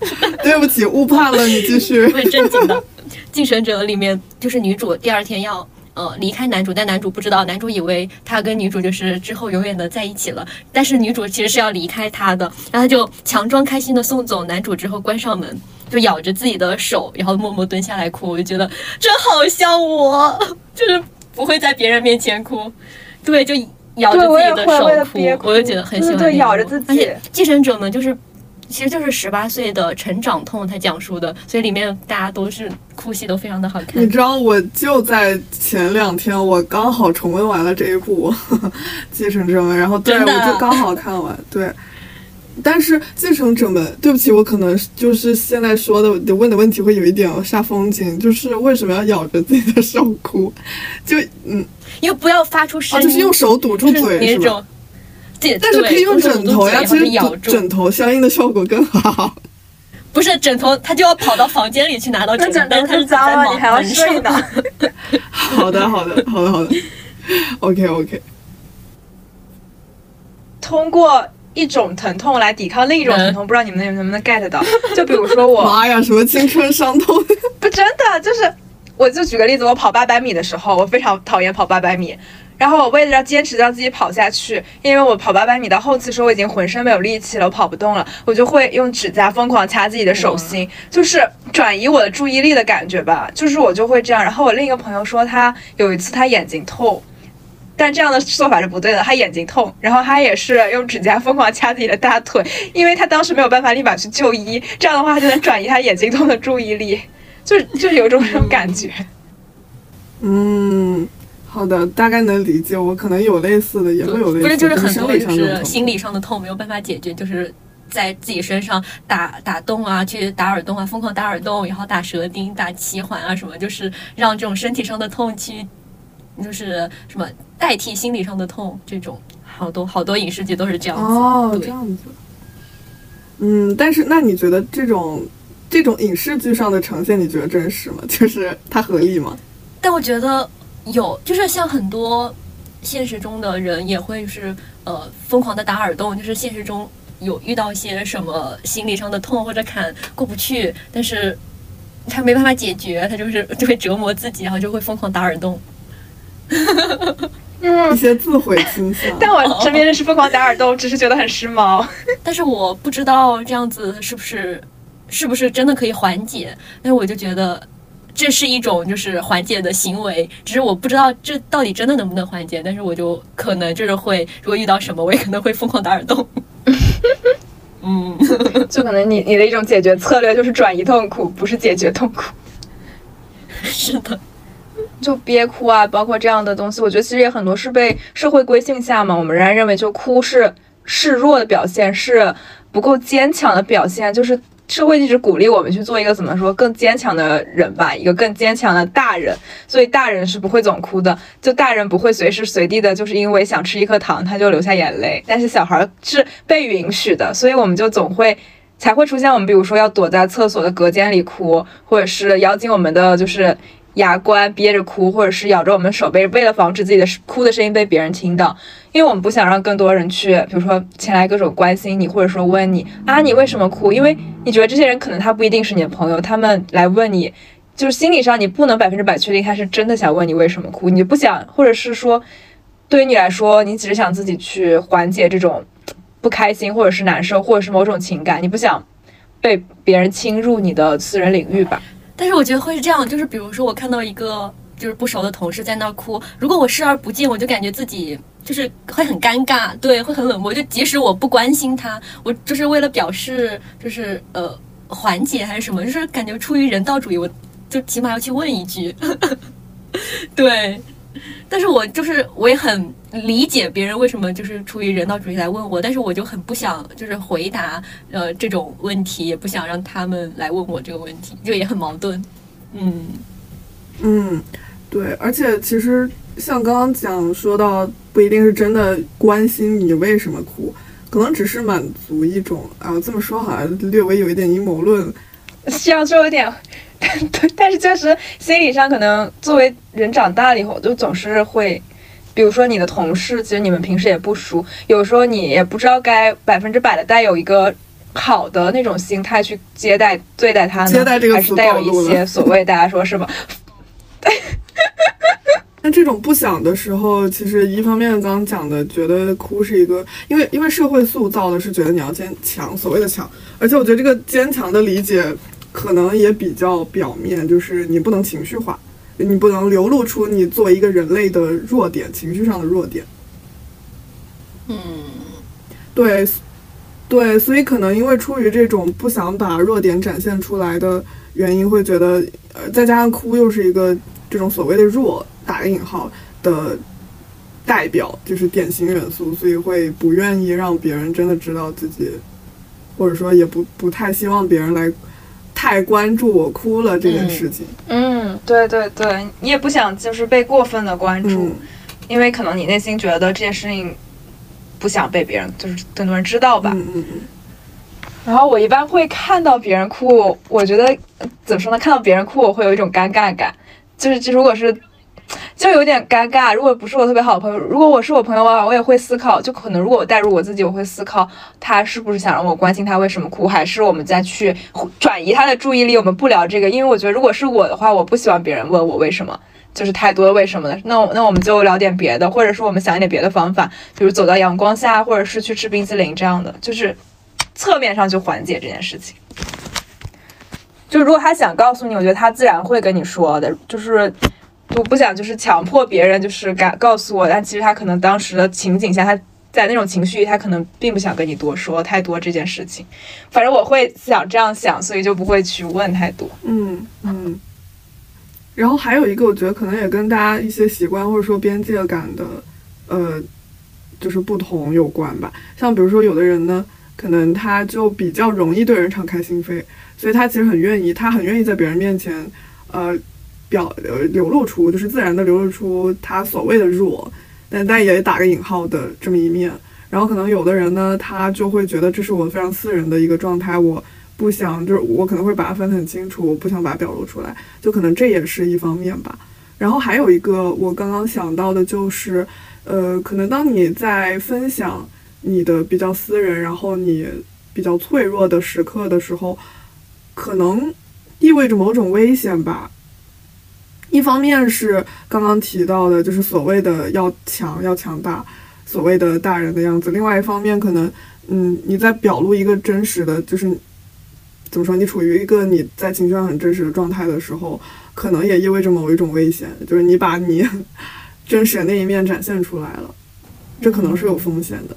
[laughs] 对不起，误判了，你继续。[laughs] 会正经的，《继承者》里面就是女主第二天要呃离开男主，但男主不知道，男主以为他跟女主就是之后永远的在一起了，但是女主其实是要离开他的，然后他就强装开心的送走男主之后关上门，就咬着自己的手，然后默默蹲下来哭。我就觉得这好像我，就是不会在别人面前哭，对，就咬着自己的手哭，我就觉得很喜欢。对，咬着自己。而且《继承者们》就是。其实就是十八岁的成长痛，他讲述的，所以里面大家都是哭戏，都非常的好看。你知道，我就在前两天，我刚好重温完了这一部《继承者们》，然后对我就刚好看完。对，但是《继承者们》，对不起，我可能就是现在说的问的问题会有一点煞风景，就是为什么要咬着自己的手哭？就嗯，因为不要发出声音，就是用手堵住嘴，是吧？但是可以用枕头呀，其实枕头相应的效果更好。[laughs] 不是枕头，他就要跑到房间里去拿到枕头，但是脏了，你还要睡呢。[laughs] 好的，好的，好的，好的。OK OK。通过一种疼痛来抵抗另一种疼痛，不知道你们能能不能 get 到？就比如说我，妈呀，什么青春伤痛？[laughs] 不，真的就是，我就举个例子，我跑八百米的时候，我非常讨厌跑八百米。然后我为了要坚持让自己跑下去，因为我跑八百米到后期时候我已经浑身没有力气了，我跑不动了，我就会用指甲疯狂掐自己的手心，就是转移我的注意力的感觉吧。就是我就会这样。然后我另一个朋友说他有一次他眼睛痛，但这样的做法是不对的。他眼睛痛，然后他也是用指甲疯狂掐自己的大腿，因为他当时没有办法立马去就医，这样的话就能转移他眼睛痛的注意力，就就有种这种感觉。嗯。好的，大概能理解。我可能有类似的，也会有类似。不是，就是很多就是心理上的痛没有办法解决，就是在自己身上打打洞啊，去打耳洞啊，疯狂打耳洞，然后打舌钉、打脐环啊什么，就是让这种身体上的痛去，就是什么代替心理上的痛。这种好多好多影视剧都是这样子。哦，这样子。嗯，但是那你觉得这种这种影视剧上的呈现，你觉得真实吗？就是它合理吗？但我觉得。有，就是像很多现实中的人也会是呃疯狂的打耳洞，就是现实中有遇到一些什么心理上的痛或者坎过不去，但是他没办法解决，他就是就会折磨自己，然后就会疯狂打耳洞。一些自毁倾向。[laughs] 但我身边认识疯狂打耳洞，只是觉得很时髦。但是我不知道这样子是不是是不是真的可以缓解，但是我就觉得。这是一种就是缓解的行为，只是我不知道这到底真的能不能缓解，但是我就可能就是会，如果遇到什么，我也可能会疯狂打耳洞。[laughs] 嗯，就可能你你的一种解决策略就是转移痛苦，不是解决痛苦。是的，就憋哭啊，包括这样的东西，我觉得其实也很多是被社会规训下嘛，我们仍然认为就哭是示弱的表现，是不够坚强的表现，就是社会一直鼓励我们去做一个怎么说更坚强的人吧，一个更坚强的大人，所以大人是不会总哭的，就大人不会随时随地的，就是因为想吃一颗糖他就流下眼泪，但是小孩是被允许的，所以我们就总会。才会出现我们，比如说要躲在厕所的隔间里哭，或者是咬紧我们的就是牙关憋着哭，或者是咬着我们手背，为了防止自己的哭的声音被别人听到，因为我们不想让更多人去，比如说前来各种关心你，或者说问你啊你为什么哭？因为你觉得这些人可能他不一定是你的朋友，他们来问你，就是心理上你不能百分之百确定他是真的想问你为什么哭，你不想，或者是说对于你来说，你只是想自己去缓解这种。不开心，或者是难受，或者是某种情感，你不想被别人侵入你的私人领域吧？但是我觉得会是这样，就是比如说我看到一个就是不熟的同事在那儿哭，如果我视而不见，我就感觉自己就是会很尴尬，对，会很冷漠。就即使我不关心他，我就是为了表示就是呃缓解还是什么，就是感觉出于人道主义，我就起码要去问一句，[laughs] 对。但是我就是我也很理解别人为什么就是出于人道主义来问我，但是我就很不想就是回答呃这种问题，也不想让他们来问我这个问题，就也很矛盾。嗯嗯，对，而且其实像刚刚讲说到，不一定是真的关心你为什么哭，可能只是满足一种啊这么说好像略微有一点阴谋论，[laughs] 这样说有点。[laughs] 对，但是确实心理上可能作为人长大了以后，就总是会，比如说你的同事，其实你们平时也不熟，有时候你也不知道该百分之百的带有一个好的那种心态去接待对待他呢，还是带有一些 [laughs] 所谓大家说是吧？[laughs] 那这种不想的时候，其实一方面刚刚讲的，觉得哭是一个，因为因为社会塑造的是觉得你要坚强，所谓的强，而且我觉得这个坚强的理解。可能也比较表面，就是你不能情绪化，你不能流露出你作为一个人类的弱点，情绪上的弱点。嗯，对，对，所以可能因为出于这种不想把弱点展现出来的原因，会觉得，呃，再加上哭又是一个这种所谓的弱打个引号的代表，就是典型元素，所以会不愿意让别人真的知道自己，或者说也不不太希望别人来。太关注我哭了这件事情，嗯，对对对，你也不想就是被过分的关注，因为可能你内心觉得这件事情不想被别人就是更多人知道吧。嗯嗯嗯。然后我一般会看到别人哭，我觉得怎么说呢？看到别人哭，我会有一种尴尬感，就是如果是。就有点尴尬。如果不是我特别好的朋友，如果我是我朋友的话，我也会思考。就可能如果我带入我自己，我会思考他是不是想让我关心他为什么哭，还是我们再去转移他的注意力。我们不聊这个，因为我觉得如果是我的话，我不希望别人问我为什么，就是太多的为什么了。那那我们就聊点别的，或者说我们想一点别的方法，比如走到阳光下，或者是去吃冰淇淋这样的，就是侧面上去缓解这件事情。就如果他想告诉你，我觉得他自然会跟你说的，就是。我不想就是强迫别人就是告告诉我，但其实他可能当时的情景下，他在那种情绪，他可能并不想跟你多说太多这件事情。反正我会想这样想，所以就不会去问太多。嗯嗯。然后还有一个，我觉得可能也跟大家一些习惯或者说边界感的呃，就是不同有关吧。像比如说有的人呢，可能他就比较容易对人敞开心扉，所以他其实很愿意，他很愿意在别人面前呃。表呃流露出就是自然的流露出他所谓的弱，但但也打个引号的这么一面。然后可能有的人呢，他就会觉得这是我非常私人的一个状态，我不想就是我可能会把它分得很清楚，我不想把它表露出来，就可能这也是一方面吧。然后还有一个我刚刚想到的就是，呃，可能当你在分享你的比较私人，然后你比较脆弱的时刻的时候，可能意味着某种危险吧。一方面是刚刚提到的，就是所谓的要强要强大，所谓的大人的样子；另外一方面，可能嗯，你在表露一个真实的，就是怎么说？你处于一个你在情绪上很真实的状态的时候，可能也意味着某一种危险，就是你把你 [laughs] 真实的那一面展现出来了，这可能是有风险的。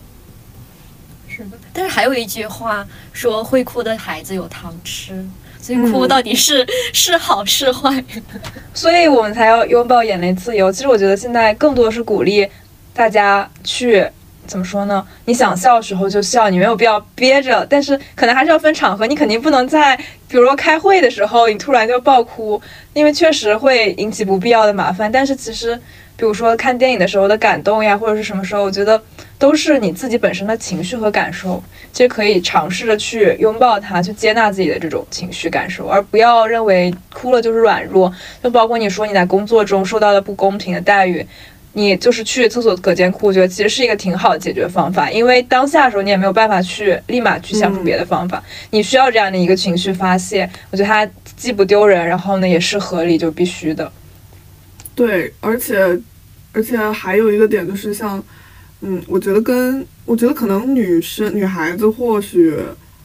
是的，但是还有一句话说，会哭的孩子有糖吃。所以哭到底是是好是坏？[laughs] 所以我们才要拥抱眼泪自由。其实我觉得现在更多的是鼓励大家去怎么说呢？你想笑的时候就笑，你没有必要憋着。但是可能还是要分场合，你肯定不能在比如说开会的时候你突然就爆哭，因为确实会引起不必要的麻烦。但是其实。比如说看电影的时候的感动呀，或者是什么时候，我觉得都是你自己本身的情绪和感受。其实可以尝试着去拥抱它，去接纳自己的这种情绪感受，而不要认为哭了就是软弱。就包括你说你在工作中受到了不公平的待遇，你就是去厕所隔间哭，我觉得其实是一个挺好的解决方法。因为当下的时候你也没有办法去立马去想出别的方法，你需要这样的一个情绪发泄。我觉得它既不丢人，然后呢也是合理，就必须的。对，而且，而且还有一个点就是像，嗯，我觉得跟我觉得可能女生女孩子或许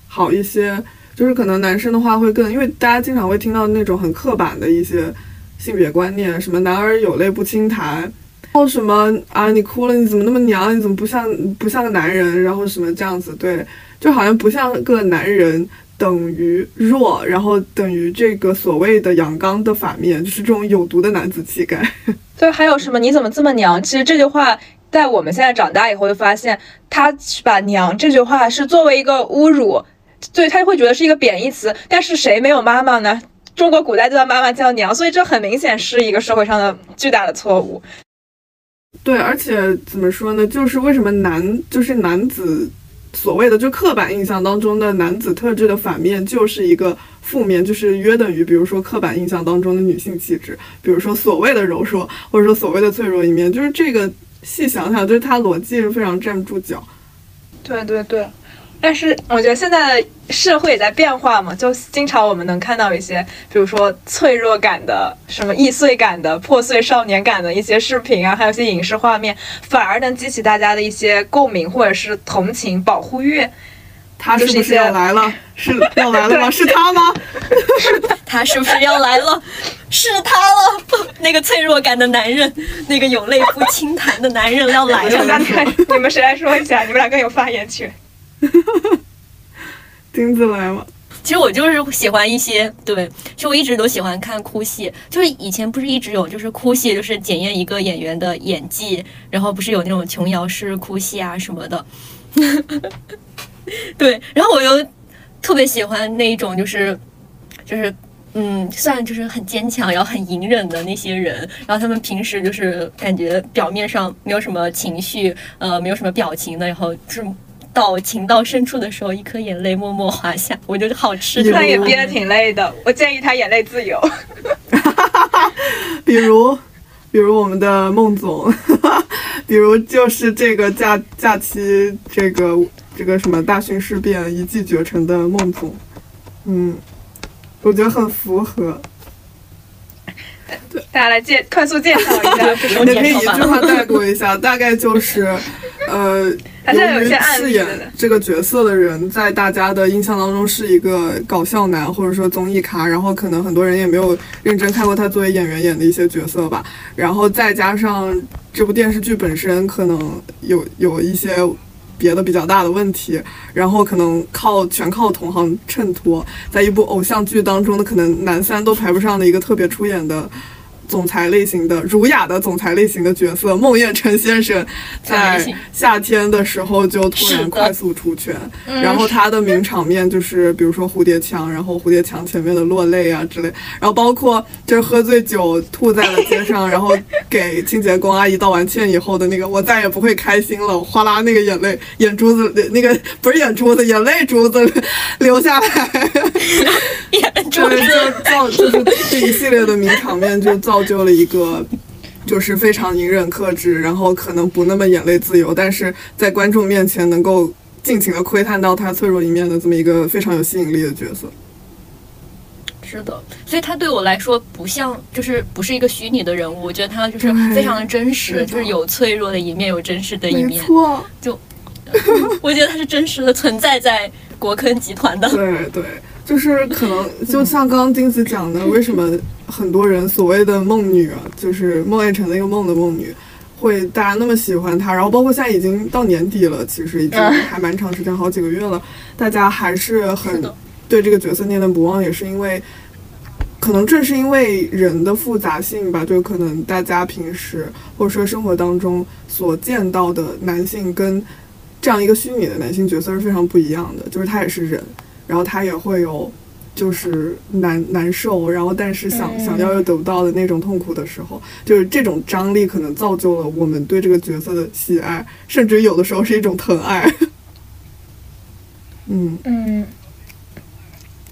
好一些，就是可能男生的话会更，因为大家经常会听到那种很刻板的一些性别观念，什么男儿有泪不轻弹，然后什么啊你哭了你怎么那么娘，你怎么不像不像个男人，然后什么这样子，对，就好像不像个男人。等于弱，然后等于这个所谓的阳刚的反面，就是这种有毒的男子气概。[laughs] 对，还有什么？你怎么这么娘？其实这句话在我们现在长大以后，就发现他把“娘”这句话是作为一个侮辱，对他会觉得是一个贬义词。但是谁没有妈妈呢？中国古代叫妈妈叫娘，所以这很明显是一个社会上的巨大的错误。对，而且怎么说呢？就是为什么男就是男子。所谓的就刻板印象当中的男子特质的反面，就是一个负面，就是约等于，比如说刻板印象当中的女性气质，比如说所谓的柔弱，或者说所谓的脆弱一面，就是这个细想想，就是它逻辑是非常站不住脚。对对对。但是我觉得现在的社会也在变化嘛，就经常我们能看到一些，比如说脆弱感的、什么易碎感的、破碎少年感的一些视频啊，还有一些影视画面，反而能激起大家的一些共鸣或者是同情、保护欲。他是不是要来了？是要来了吗？[laughs] 是他吗？[laughs] 他是不是要来了？是他了。那个脆弱感的男人，那个有泪不轻弹的男人要来了。[laughs] 你们谁来说一下？你们俩更有发言权。钉子来了。其实我就是喜欢一些，对，其实我一直都喜欢看哭戏。就是以前不是一直有，就是哭戏，就是检验一个演员的演技，然后不是有那种琼瑶式哭戏啊什么的。[laughs] 对，然后我又特别喜欢那一种，就是就是嗯，算就是很坚强，然后很隐忍的那些人。然后他们平时就是感觉表面上没有什么情绪，呃，没有什么表情的，然后就是。到情到深处的时候，一颗眼泪默默滑下，我觉得好吃。他也憋得挺累的，我建议他眼泪自由。[laughs] 比如，比如我们的孟总，[laughs] 比如就是这个假假期这个这个什么大勋事变一骑绝尘的孟总，嗯，我觉得很符合。对，大家来介快速介绍一下，[laughs] 你可以一句话带过一下，大概就是，呃。[laughs] 由于饰演这个角色的人，在大家的印象当中是一个搞笑男，或者说综艺咖，然后可能很多人也没有认真看过他作为演员演的一些角色吧。然后再加上这部电视剧本身可能有有一些别的比较大的问题，然后可能靠全靠同行衬托，在一部偶像剧当中的可能男三都排不上的一个特别出演的。总裁类型的儒雅的总裁类型的角色，孟宴臣先生在夏天的时候就突然快速出圈，然后他的名场面就是比如说蝴蝶墙，然后蝴蝶墙前面的落泪啊之类，然后包括就是喝醉酒吐在了街上，然后给清洁工阿姨道完歉以后的那个我再也不会开心了，哗啦那个眼泪眼珠子那个不是眼珠子眼泪珠子流下来，[laughs] 眼珠子。就造就是这一系列的名场面就造。造就了一个，就是非常隐忍克制，然后可能不那么眼泪自由，但是在观众面前能够尽情的窥探到他脆弱一面的这么一个非常有吸引力的角色。是的，所以他对我来说不像，就是不是一个虚拟的人物，我觉得他就是非常的真实，就是有脆弱的一面，有真实的一面。错，就 [laughs] 我觉得他是真实的存在在国坑集团的。对对。就是可能就像刚刚金子讲的，为什么很多人所谓的梦女啊，就是梦魇城那个梦的梦女，会大家那么喜欢她？然后包括现在已经到年底了，其实已经还蛮长时间，好几个月了，大家还是很对这个角色念念不忘，也是因为。可能正是因为人的复杂性吧，就可能大家平时或者说生活当中所见到的男性跟这样一个虚拟的男性角色是非常不一样的。就是他也是人，然后他也会有就是难难受，然后但是想想要又得不到的那种痛苦的时候，就是这种张力可能造就了我们对这个角色的喜爱，甚至有的时候是一种疼爱。嗯 [laughs] 嗯。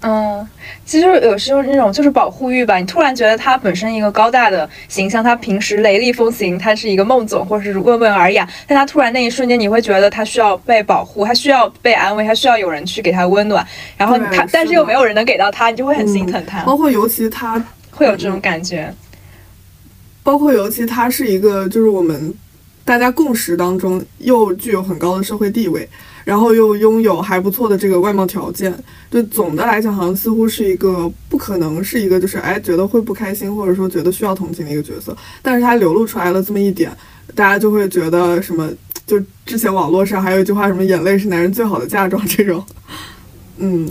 嗯，其实有时候那种就是保护欲吧。你突然觉得他本身一个高大的形象，他平时雷厉风行，他是一个孟总或者是温文尔雅，但他突然那一瞬间，你会觉得他需要被保护，他需要被安慰，他需要有人去给他温暖。然后他，但是又没有人能给到他，你就会很心疼他。包括尤其他会有这种感觉，包括尤其他是一个就是我们大家共识当中又具有很高的社会地位。然后又拥有还不错的这个外貌条件，就总的来讲，好像似乎是一个不可能是一个就是哎觉得会不开心或者说觉得需要同情的一个角色，但是他流露出来了这么一点，大家就会觉得什么？就之前网络上还有一句话，什么眼泪是男人最好的嫁妆这种，[laughs] 嗯，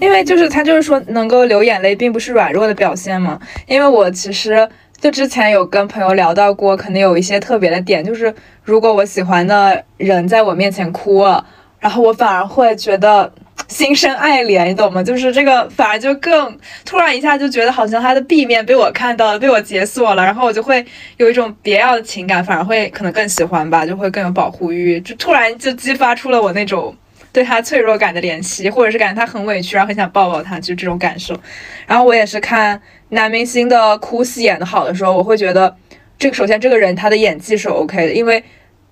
因为就是他就是说能够流眼泪并不是软弱的表现嘛，因为我其实。就之前有跟朋友聊到过，可能有一些特别的点，就是如果我喜欢的人在我面前哭了，然后我反而会觉得心生爱怜，你懂吗？就是这个反而就更突然一下就觉得好像他的 B 面被我看到了，被我解锁了，然后我就会有一种别样的情感，反而会可能更喜欢吧，就会更有保护欲，就突然就激发出了我那种对他脆弱感的怜惜，或者是感觉他很委屈，然后很想抱抱他，就这种感受。然后我也是看。男明星的哭戏演得好的时候，我会觉得，这个首先这个人他的演技是 OK 的，因为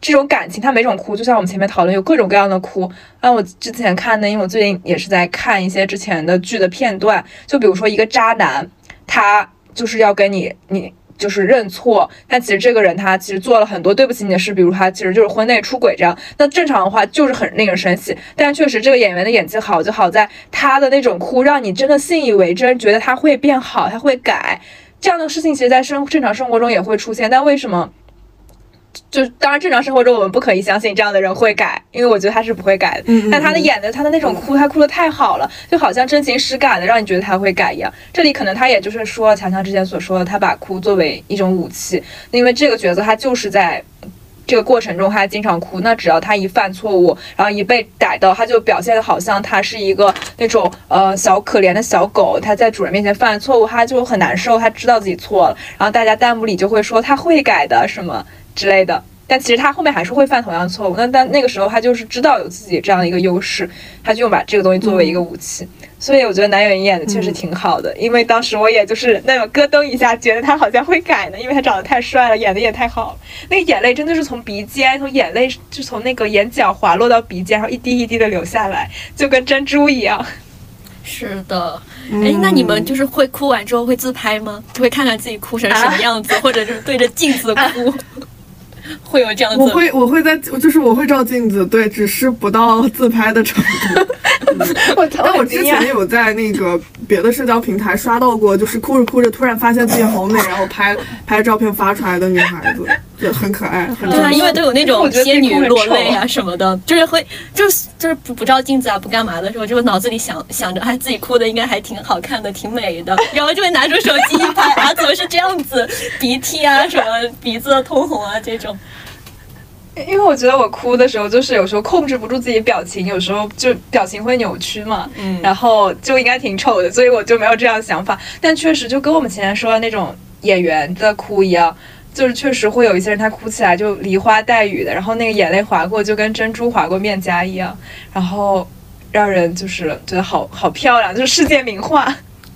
这种感情他每种哭，就像我们前面讨论有各种各样的哭。那我之前看的，因为我最近也是在看一些之前的剧的片段，就比如说一个渣男，他就是要跟你你。就是认错，但其实这个人他其实做了很多对不起你的事，比如他其实就是婚内出轨这样。那正常的话就是很令人生气，但确实这个演员的演技好就好在他的那种哭让你真的信以为真，觉得他会变好，他会改。这样的事情其实，在生正常生活中也会出现，但为什么？就当然，正常生活中我们不可以相信这样的人会改，因为我觉得他是不会改的。但他的演的，他的那种哭，他哭的太好了，就好像真情实感的，让你觉得他会改一样。这里可能他也就是说，强强之前所说的，他把哭作为一种武器，因为这个角色他就是在这个过程中他经常哭。那只要他一犯错误，然后一被逮到，他就表现的好像他是一个那种呃小可怜的小狗，他在主人面前犯了错误，他就很难受，他知道自己错了。然后大家弹幕里就会说他会改的什么。之类的，但其实他后面还是会犯同样的错误。那但那个时候他就是知道有自己这样的一个优势，他就把这个东西作为一个武器。所以我觉得男演员演的确实挺好的，因为当时我也就是那种咯噔一下，觉得他好像会改呢，因为他长得太帅了，演的也太好了。那个眼泪真的是从鼻尖，从眼泪就从那个眼角滑落到鼻尖，然后一滴一滴的流下来，就跟珍珠一样。是的，哎，那你们就是会哭完之后会自拍吗？会看看自己哭成什么样子，或者就是对着镜子哭？[laughs] [laughs] 会有这样子，我会我会在就是我会照镜子，对，只是不到自拍的程度。[laughs] 但我之前有在那个别的社交平台刷到过，就是哭着哭着突然发现自己好美，然后拍拍照片发出来的女孩子，就很可爱。对啊，因为都有那种仙女落泪啊什么的，就是会就是就是不不照镜子啊不干嘛的时候，就脑子里想想着哎自己哭的应该还挺好看的，挺美的，然后就会拿出手机一拍啊怎么是这样子，鼻涕啊什么鼻子通红啊这种。因为我觉得我哭的时候，就是有时候控制不住自己表情，有时候就表情会扭曲嘛，嗯，然后就应该挺丑的，所以我就没有这样的想法。但确实就跟我们前面说的那种演员的哭一样，就是确实会有一些人他哭起来就梨花带雨的，然后那个眼泪划过就跟珍珠划过面颊一样，然后让人就是觉得好好漂亮，就是世界名画。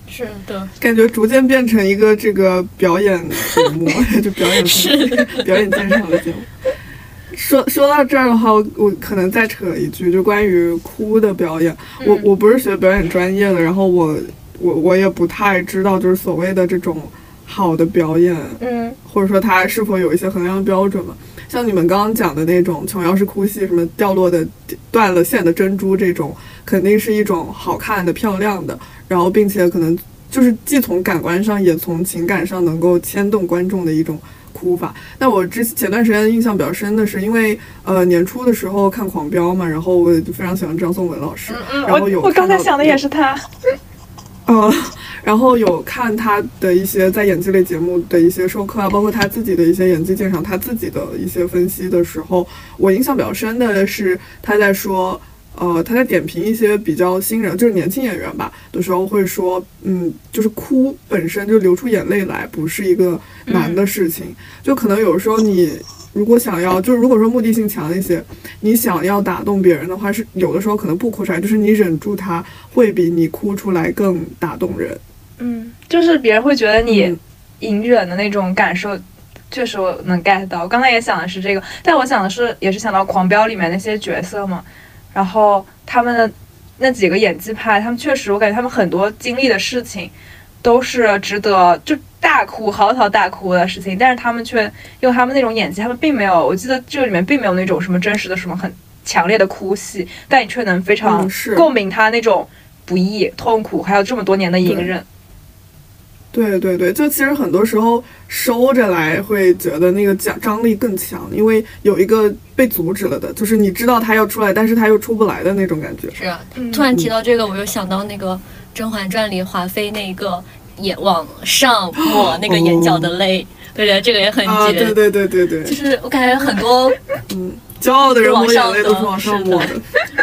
是的，感觉逐渐变成一个这个表演节目，[laughs] 就表演表演鉴赏的节目。说说到这儿的话，我我可能再扯一句，就关于哭的表演。我我不是学表演专业的，然后我我我也不太知道，就是所谓的这种好的表演，嗯，或者说它是否有一些衡量标准嘛？像你们刚刚讲的那种琼瑶式哭戏，什么掉落的、断了线的珍珠这种，肯定是一种好看的、漂亮的，然后并且可能就是既从感官上也从情感上能够牵动观众的一种哭法。那我之前段时间印象比较深的是，因为呃年初的时候看《狂飙》嘛，然后我就非常喜欢张颂文老师，然后有我刚才想的也是他，呃，然后有看他的一些在演技类节目的一些授课啊，包括他自己的一些演技鉴赏，他自己的一些分析的时候，我印象比较深的是他在说，呃，他在点评一些比较新人，就是年轻演员吧的时候，会说，嗯，就是哭本身就流出眼泪来，不是一个难的事情，就可能有时候你。如果想要，就是如果说目的性强一些，你想要打动别人的话，是有的时候可能不哭出来，就是你忍住它，会比你哭出来更打动人。嗯，就是别人会觉得你隐忍的那种感受，确实我能 get 到。我刚才也想的是这个，但我想的是，也是想到《狂飙》里面那些角色嘛，然后他们的那几个演技派，他们确实，我感觉他们很多经历的事情都是值得就大哭、嚎啕大哭的事情，但是他们却用他们那种演技，他们并没有，我记得这里面并没有那种什么真实的什么很强烈的哭戏，但你却能非常共鸣他那种不易、痛苦，还有这么多年的隐忍。对对对，就其实很多时候收着来会觉得那个张张力更强，因为有一个被阻止了的，就是你知道他要出来，但是他又出不来的那种感觉。是啊，嗯突然提到这个，我又想到那个《甄嬛传》里华妃那个眼往上抹那个眼角的泪，对对，这个也很啊，绝。对对对对对，就是我感觉很多嗯，骄傲的人抹眼泪都是往上抹的。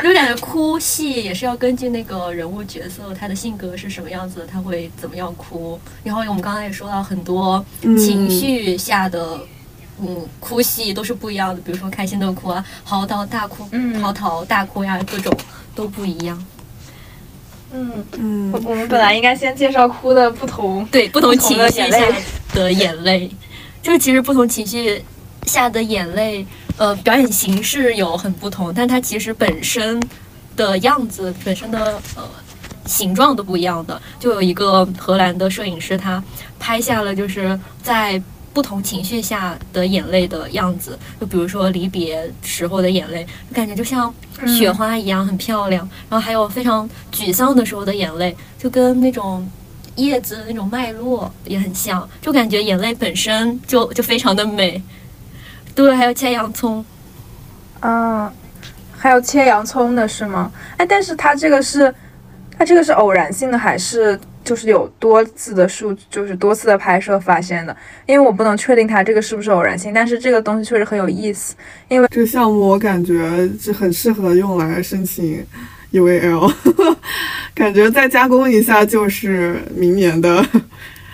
就感觉哭戏也是要根据那个人物角色他的性格是什么样子，他会怎么样哭。然后我们刚才也说到很多嗯情绪下的。嗯，哭戏都是不一样的，比如说开心的哭啊，嚎啕大哭，嗯嚎啕大哭呀，各种都不一样。嗯，嗯我，我们本来应该先介绍哭的不同，对不同不同情绪下的眼泪。的眼泪，就是其实不同情绪下的眼泪，呃，表演形式有很不同，但它其实本身的样子、本身的呃形状都不一样的。就有一个荷兰的摄影师，他拍下了就是在不同情绪下的眼泪的样子，就比如说离别时候的眼泪，感觉就像雪花一样很漂亮，然后还有非常沮丧的时候的眼泪，就跟那种叶子的那种脉络也很像，就感觉眼泪本身就就非常的美。对，还有切洋葱，嗯，还有切洋葱的是吗？哎，但是它这个是，它这个是偶然性的，还是就是有多次的数，就是多次的拍摄发现的？因为我不能确定它这个是不是偶然性，但是这个东西确实很有意思。因为这个项目我感觉是很适合用来申请 UAL，[laughs] 感觉再加工一下就是明年的，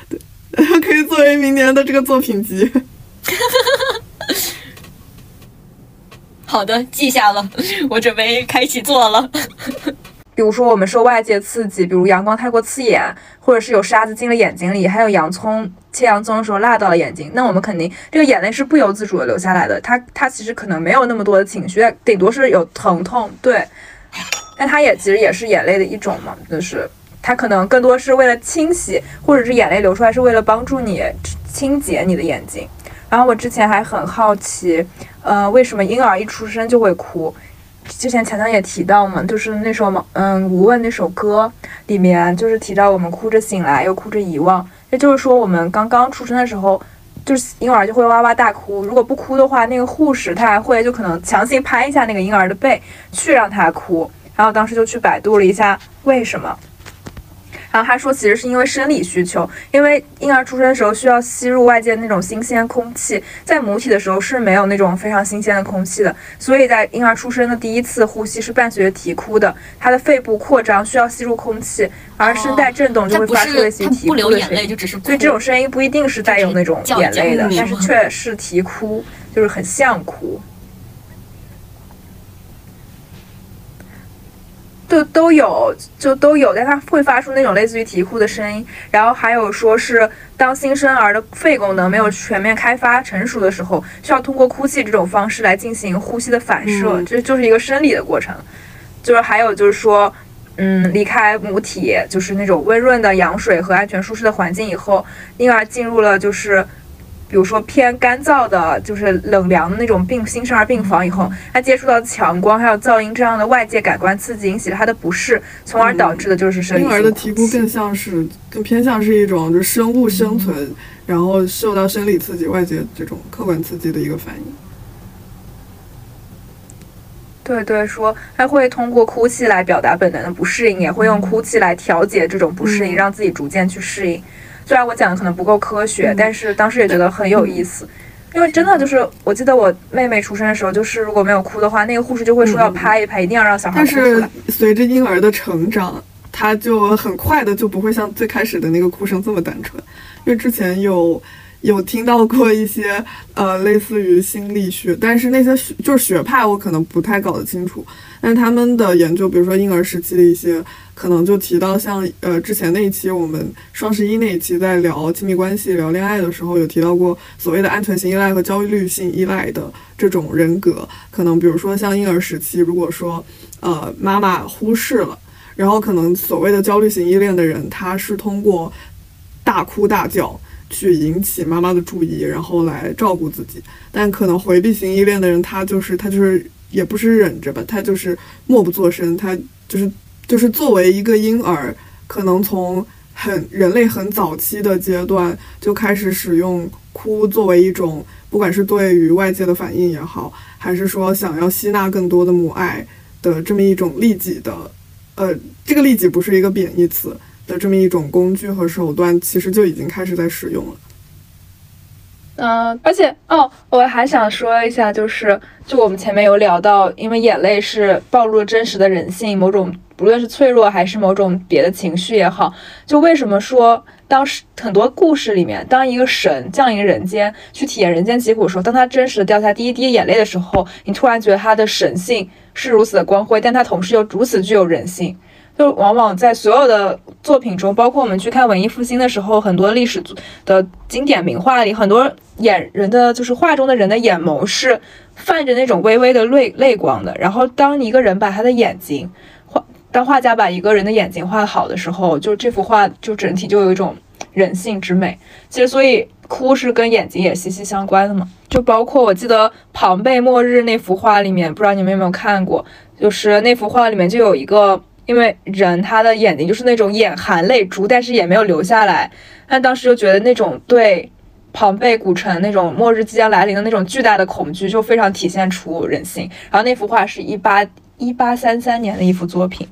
[laughs] 可以作为明年的这个作品集。[laughs] 好的，记下了，我准备开启做了。比如说我们受外界刺激，比如阳光太过刺眼，或者是有沙子进了眼睛里，还有洋葱切洋葱的时候辣到了眼睛，那我们肯定这个眼泪是不由自主的流下来的。它它其实可能没有那么多的情绪，顶多是有疼痛，对，但它也其实也是眼泪的一种嘛，就是它可能更多是为了清洗，或者是眼泪流出来是为了帮助你清洁你的眼睛。然后我之前还很好奇，呃，为什么婴儿一出生就会哭？之前强强也提到嘛，就是那首毛嗯《无问》那首歌里面，就是提到我们哭着醒来，又哭着遗忘。也就是说，我们刚刚出生的时候，就是婴儿就会哇哇大哭。如果不哭的话，那个护士他还会就可能强行拍一下那个婴儿的背，去让他哭。然后当时就去百度了一下为什么。然后他说，其实是因为生理需求，因为婴儿出生的时候需要吸入外界那种新鲜空气，在母体的时候是没有那种非常新鲜的空气的，所以在婴儿出生的第一次呼吸是伴随着啼哭的，他的肺部扩张需要吸入空气，而声带震动就会发出类是他似于啼不流眼泪，哭的声音。就只是。所以这种声音不一定是带有那种眼泪的但是却是啼哭，就是很像哭。都都有，就都有，但它会发出那种类似于啼哭的声音。然后还有说是，当新生儿的肺功能没有全面开发成熟的时候，需要通过哭泣这种方式来进行呼吸的反射，嗯这就是一个生理的过程。就是还有就是说，嗯离开母体，就是那种温润的羊水和安全舒适的环境以后，婴儿进入了就是。比如说偏干燥的，就是冷凉的那种病新生儿病房以后，他接触到强光还有噪音这样的外界感官刺激，引起了他的不适，从而导致的就是生理婴儿的啼哭更像是更偏向是一种就是生物生存，然后受到生理刺激、外界这种客观刺激的一个反应。对对，说他会通过哭泣来表达本能的不适应，也会用哭泣来调节这种不适应，让自己逐渐去适应。虽然我讲的可能不够科学，但是当时也觉得很有意思，因为真的就是，我记得我妹妹出生的时候，就是如果没有哭的话，那个护士就会说要拍一拍，一定要让小孩哭出来。但是随着婴儿的成长，他就很快的就不会像最开始的那个哭声这么单纯，因为之前有。有听到过一些呃，类似于心理学，但是那些就是学派，我可能不太搞得清楚。但是他们的研究，比如说婴儿时期的一些，可能就提到像呃，之前那一期我们双十一那一期在聊亲密关系、聊恋爱的时候，有提到过所谓的安全性依赖和焦虑性依赖的这种人格。可能比如说像婴儿时期，如果说呃妈妈忽视了，然后可能所谓的焦虑型依恋的人，他是通过大哭大叫。去引起妈妈的注意，然后来照顾自己。但可能回避型依恋的人，他就是他就是也不是忍着吧，他就是默不作声。他就是就是作为一个婴儿，可能从很人类很早期的阶段就开始使用哭作为一种，不管是对于外界的反应也好，还是说想要吸纳更多的母爱的这么一种利己的，呃，这个利己不是一个贬义词。的这么一种工具和手段，其实就已经开始在使用了。嗯，而且哦，我还想说一下，就是就我们前面有聊到，因为眼泪是暴露了真实的人性，某种不论是脆弱还是某种别的情绪也好，就为什么说当时很多故事里面，当一个神降临人间去体验人间疾苦的时候，当他真实的掉下第一滴眼泪的时候，你突然觉得他的神性是如此的光辉，但他同时又如此具有人性。就往往在所有的作品中，包括我们去看文艺复兴的时候，很多历史的经典名画里，很多眼人的就是画中的人的眼眸是泛着那种微微的泪泪光的。然后，当一个人把他的眼睛，当画家把一个人的眼睛画好的时候，就这幅画就整体就有一种人性之美。其实，所以哭是跟眼睛也息息相关的嘛。就包括我记得庞贝末日那幅画里面，不知道你们有没有看过，就是那幅画里面就有一个。因为人他的眼睛就是那种眼含泪珠，但是也没有流下来。但当时就觉得那种对庞贝古城那种末日即将来临的那种巨大的恐惧，就非常体现出人性。然后那幅画是一八一八三三年的一幅作品。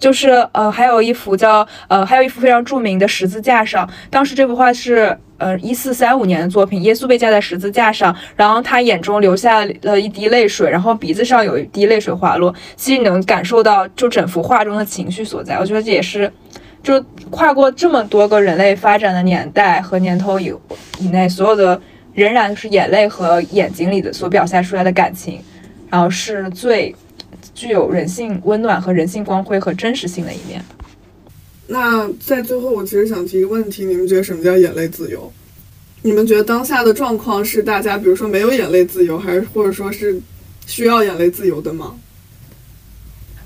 就是呃，还有一幅叫呃，还有一幅非常著名的十字架上。当时这幅画是呃一四三五年的作品，耶稣被架在十字架上，然后他眼中流下了一滴泪水，然后鼻子上有一滴泪水滑落。其实你能感受到就整幅画中的情绪所在。我觉得这也是，就跨过这么多个人类发展的年代和年头以以内，所有的仍然是眼泪和眼睛里的所表现出来的感情，然后是最。具有人性温暖和人性光辉和真实性的一面。那在最后，我其实想提一个问题：你们觉得什么叫眼泪自由？你们觉得当下的状况是大家，比如说没有眼泪自由，还是或者说是需要眼泪自由的吗？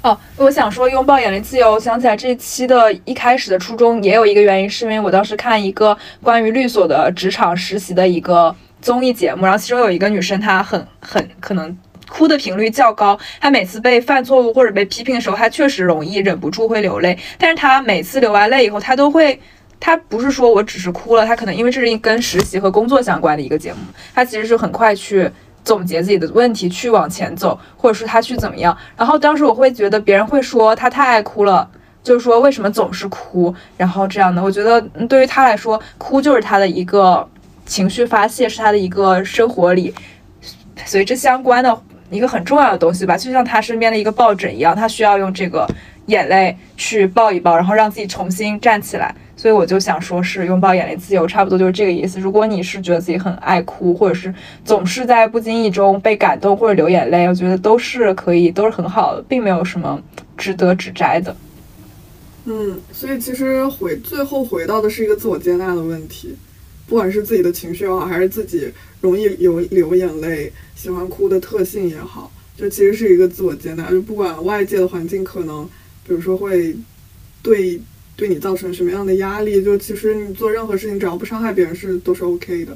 哦，我想说拥抱眼泪自由。我想起来这期的一开始的初衷也有一个原因，是因为我当时看一个关于律所的职场实习的一个综艺节目，然后其中有一个女生，她很很可能。哭的频率较高，他每次被犯错误或者被批评的时候，他确实容易忍不住会流泪。但是他每次流完泪以后，他都会，他不是说我只是哭了，他可能因为这是跟实习和工作相关的一个节目，他其实是很快去总结自己的问题，去往前走，或者是他去怎么样。然后当时我会觉得别人会说他太爱哭了，就是说为什么总是哭，然后这样的。我觉得对于他来说，哭就是他的一个情绪发泄，是他的一个生活里随之相关的。一个很重要的东西吧，就像他身边的一个抱枕一样，他需要用这个眼泪去抱一抱，然后让自己重新站起来。所以我就想说，是拥抱眼泪自由，差不多就是这个意思。如果你是觉得自己很爱哭，或者是总是在不经意中被感动或者流眼泪，我觉得都是可以，都是很好的，并没有什么值得指摘的。嗯，所以其实回最后回到的是一个自我接纳的问题，不管是自己的情绪也好，还是自己容易流流眼泪。喜欢哭的特性也好，就其实是一个自我接纳。就不管外界的环境可能，比如说会对对你造成什么样的压力，就其实你做任何事情只要不伤害别人是都是 OK 的。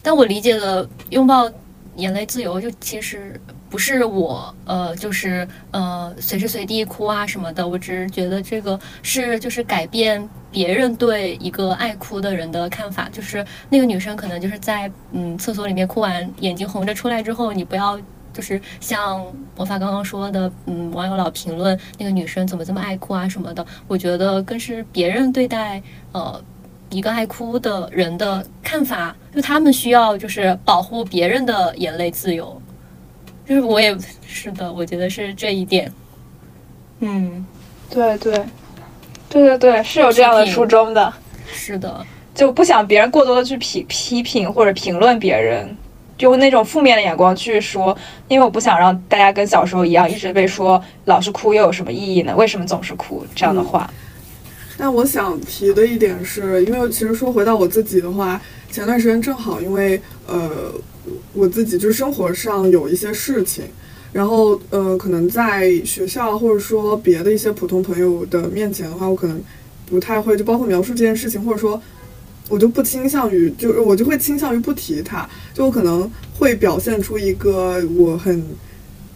但我理解的拥抱眼泪自由，就其实不是我呃，就是呃随时随地哭啊什么的。我只是觉得这个是就是改变别人对一个爱哭的人的看法。就是那个女生可能就是在嗯厕所里面哭完，眼睛红着出来之后，你不要就是像魔法刚刚说的，嗯，网友老评论那个女生怎么这么爱哭啊什么的。我觉得更是别人对待呃。一个爱哭的人的看法，就他们需要就是保护别人的眼泪自由，就是我也是的，我觉得是这一点。嗯，对对，对对对，是有这样的初衷的。是的，就不想别人过多的去批批评或者评论别人，用那种负面的眼光去说，因为我不想让大家跟小时候一样，一直被说老是哭又有什么意义呢？为什么总是哭这样的话？但我想提的一点是，因为其实说回到我自己的话，前段时间正好因为呃我自己就是生活上有一些事情，然后呃可能在学校或者说别的一些普通朋友的面前的话，我可能不太会就包括描述这件事情，或者说我就不倾向于就是我就会倾向于不提它，就我可能会表现出一个我很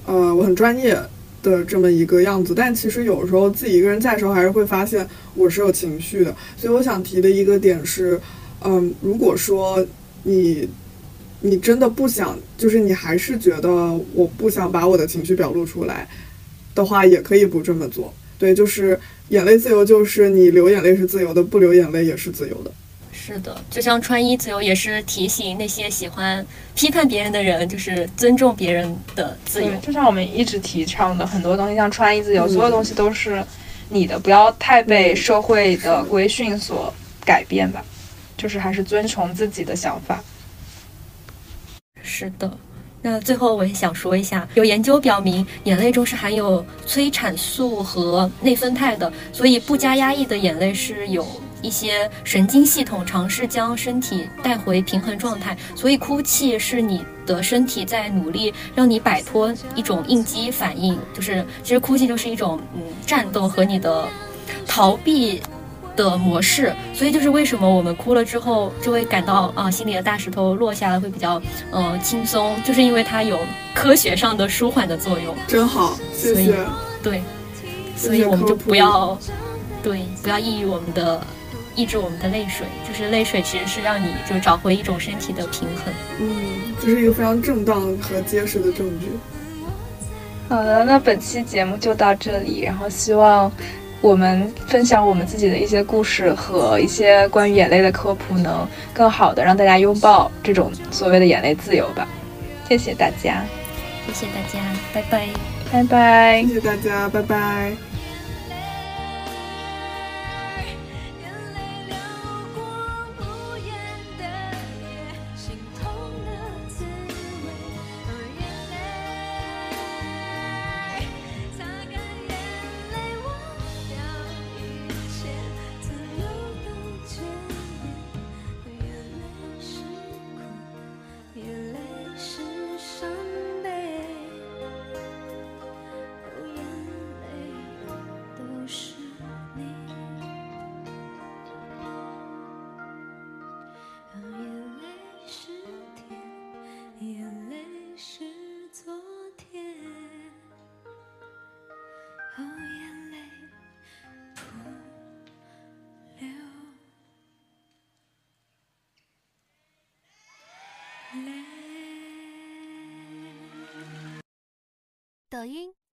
呃我很专业。的这么一个样子，但其实有时候自己一个人在的时候，还是会发现我是有情绪的。所以我想提的一个点是，嗯，如果说你你真的不想，就是你还是觉得我不想把我的情绪表露出来的话，也可以不这么做。对，就是眼泪自由，就是你流眼泪是自由的，不流眼泪也是自由的。是的，就像穿衣自由也是提醒那些喜欢批判别人的人，就是尊重别人的自由。就像我们一直提倡的很多东西，像穿衣自由，所有东西都是你的，不要太被社会的规训所改变吧。就是还是遵从自己的想法。是的，那最后我也想说一下，有研究表明，眼泪中是含有催产素和内啡肽的，所以不加压抑的眼泪是有。一些神经系统尝试将身体带回平衡状态，所以哭泣是你的身体在努力让你摆脱一种应激反应，就是其实哭泣就是一种嗯战斗和你的逃避的模式，所以就是为什么我们哭了之后就会感到啊心里的大石头落下来会比较呃轻松，就是因为它有科学上的舒缓的作用。真好，谢谢。对，所以我们就不要对不要抑郁我们的。抑制我们的泪水，就是泪水其实是让你就找回一种身体的平衡。嗯，这是一个非常正当和结实的证据。好的，那本期节目就到这里，然后希望我们分享我们自己的一些故事和一些关于眼泪的科普，能更好的让大家拥抱这种所谓的眼泪自由吧。谢谢大家，谢谢大家，拜拜，拜拜，谢谢大家，拜拜。抖音。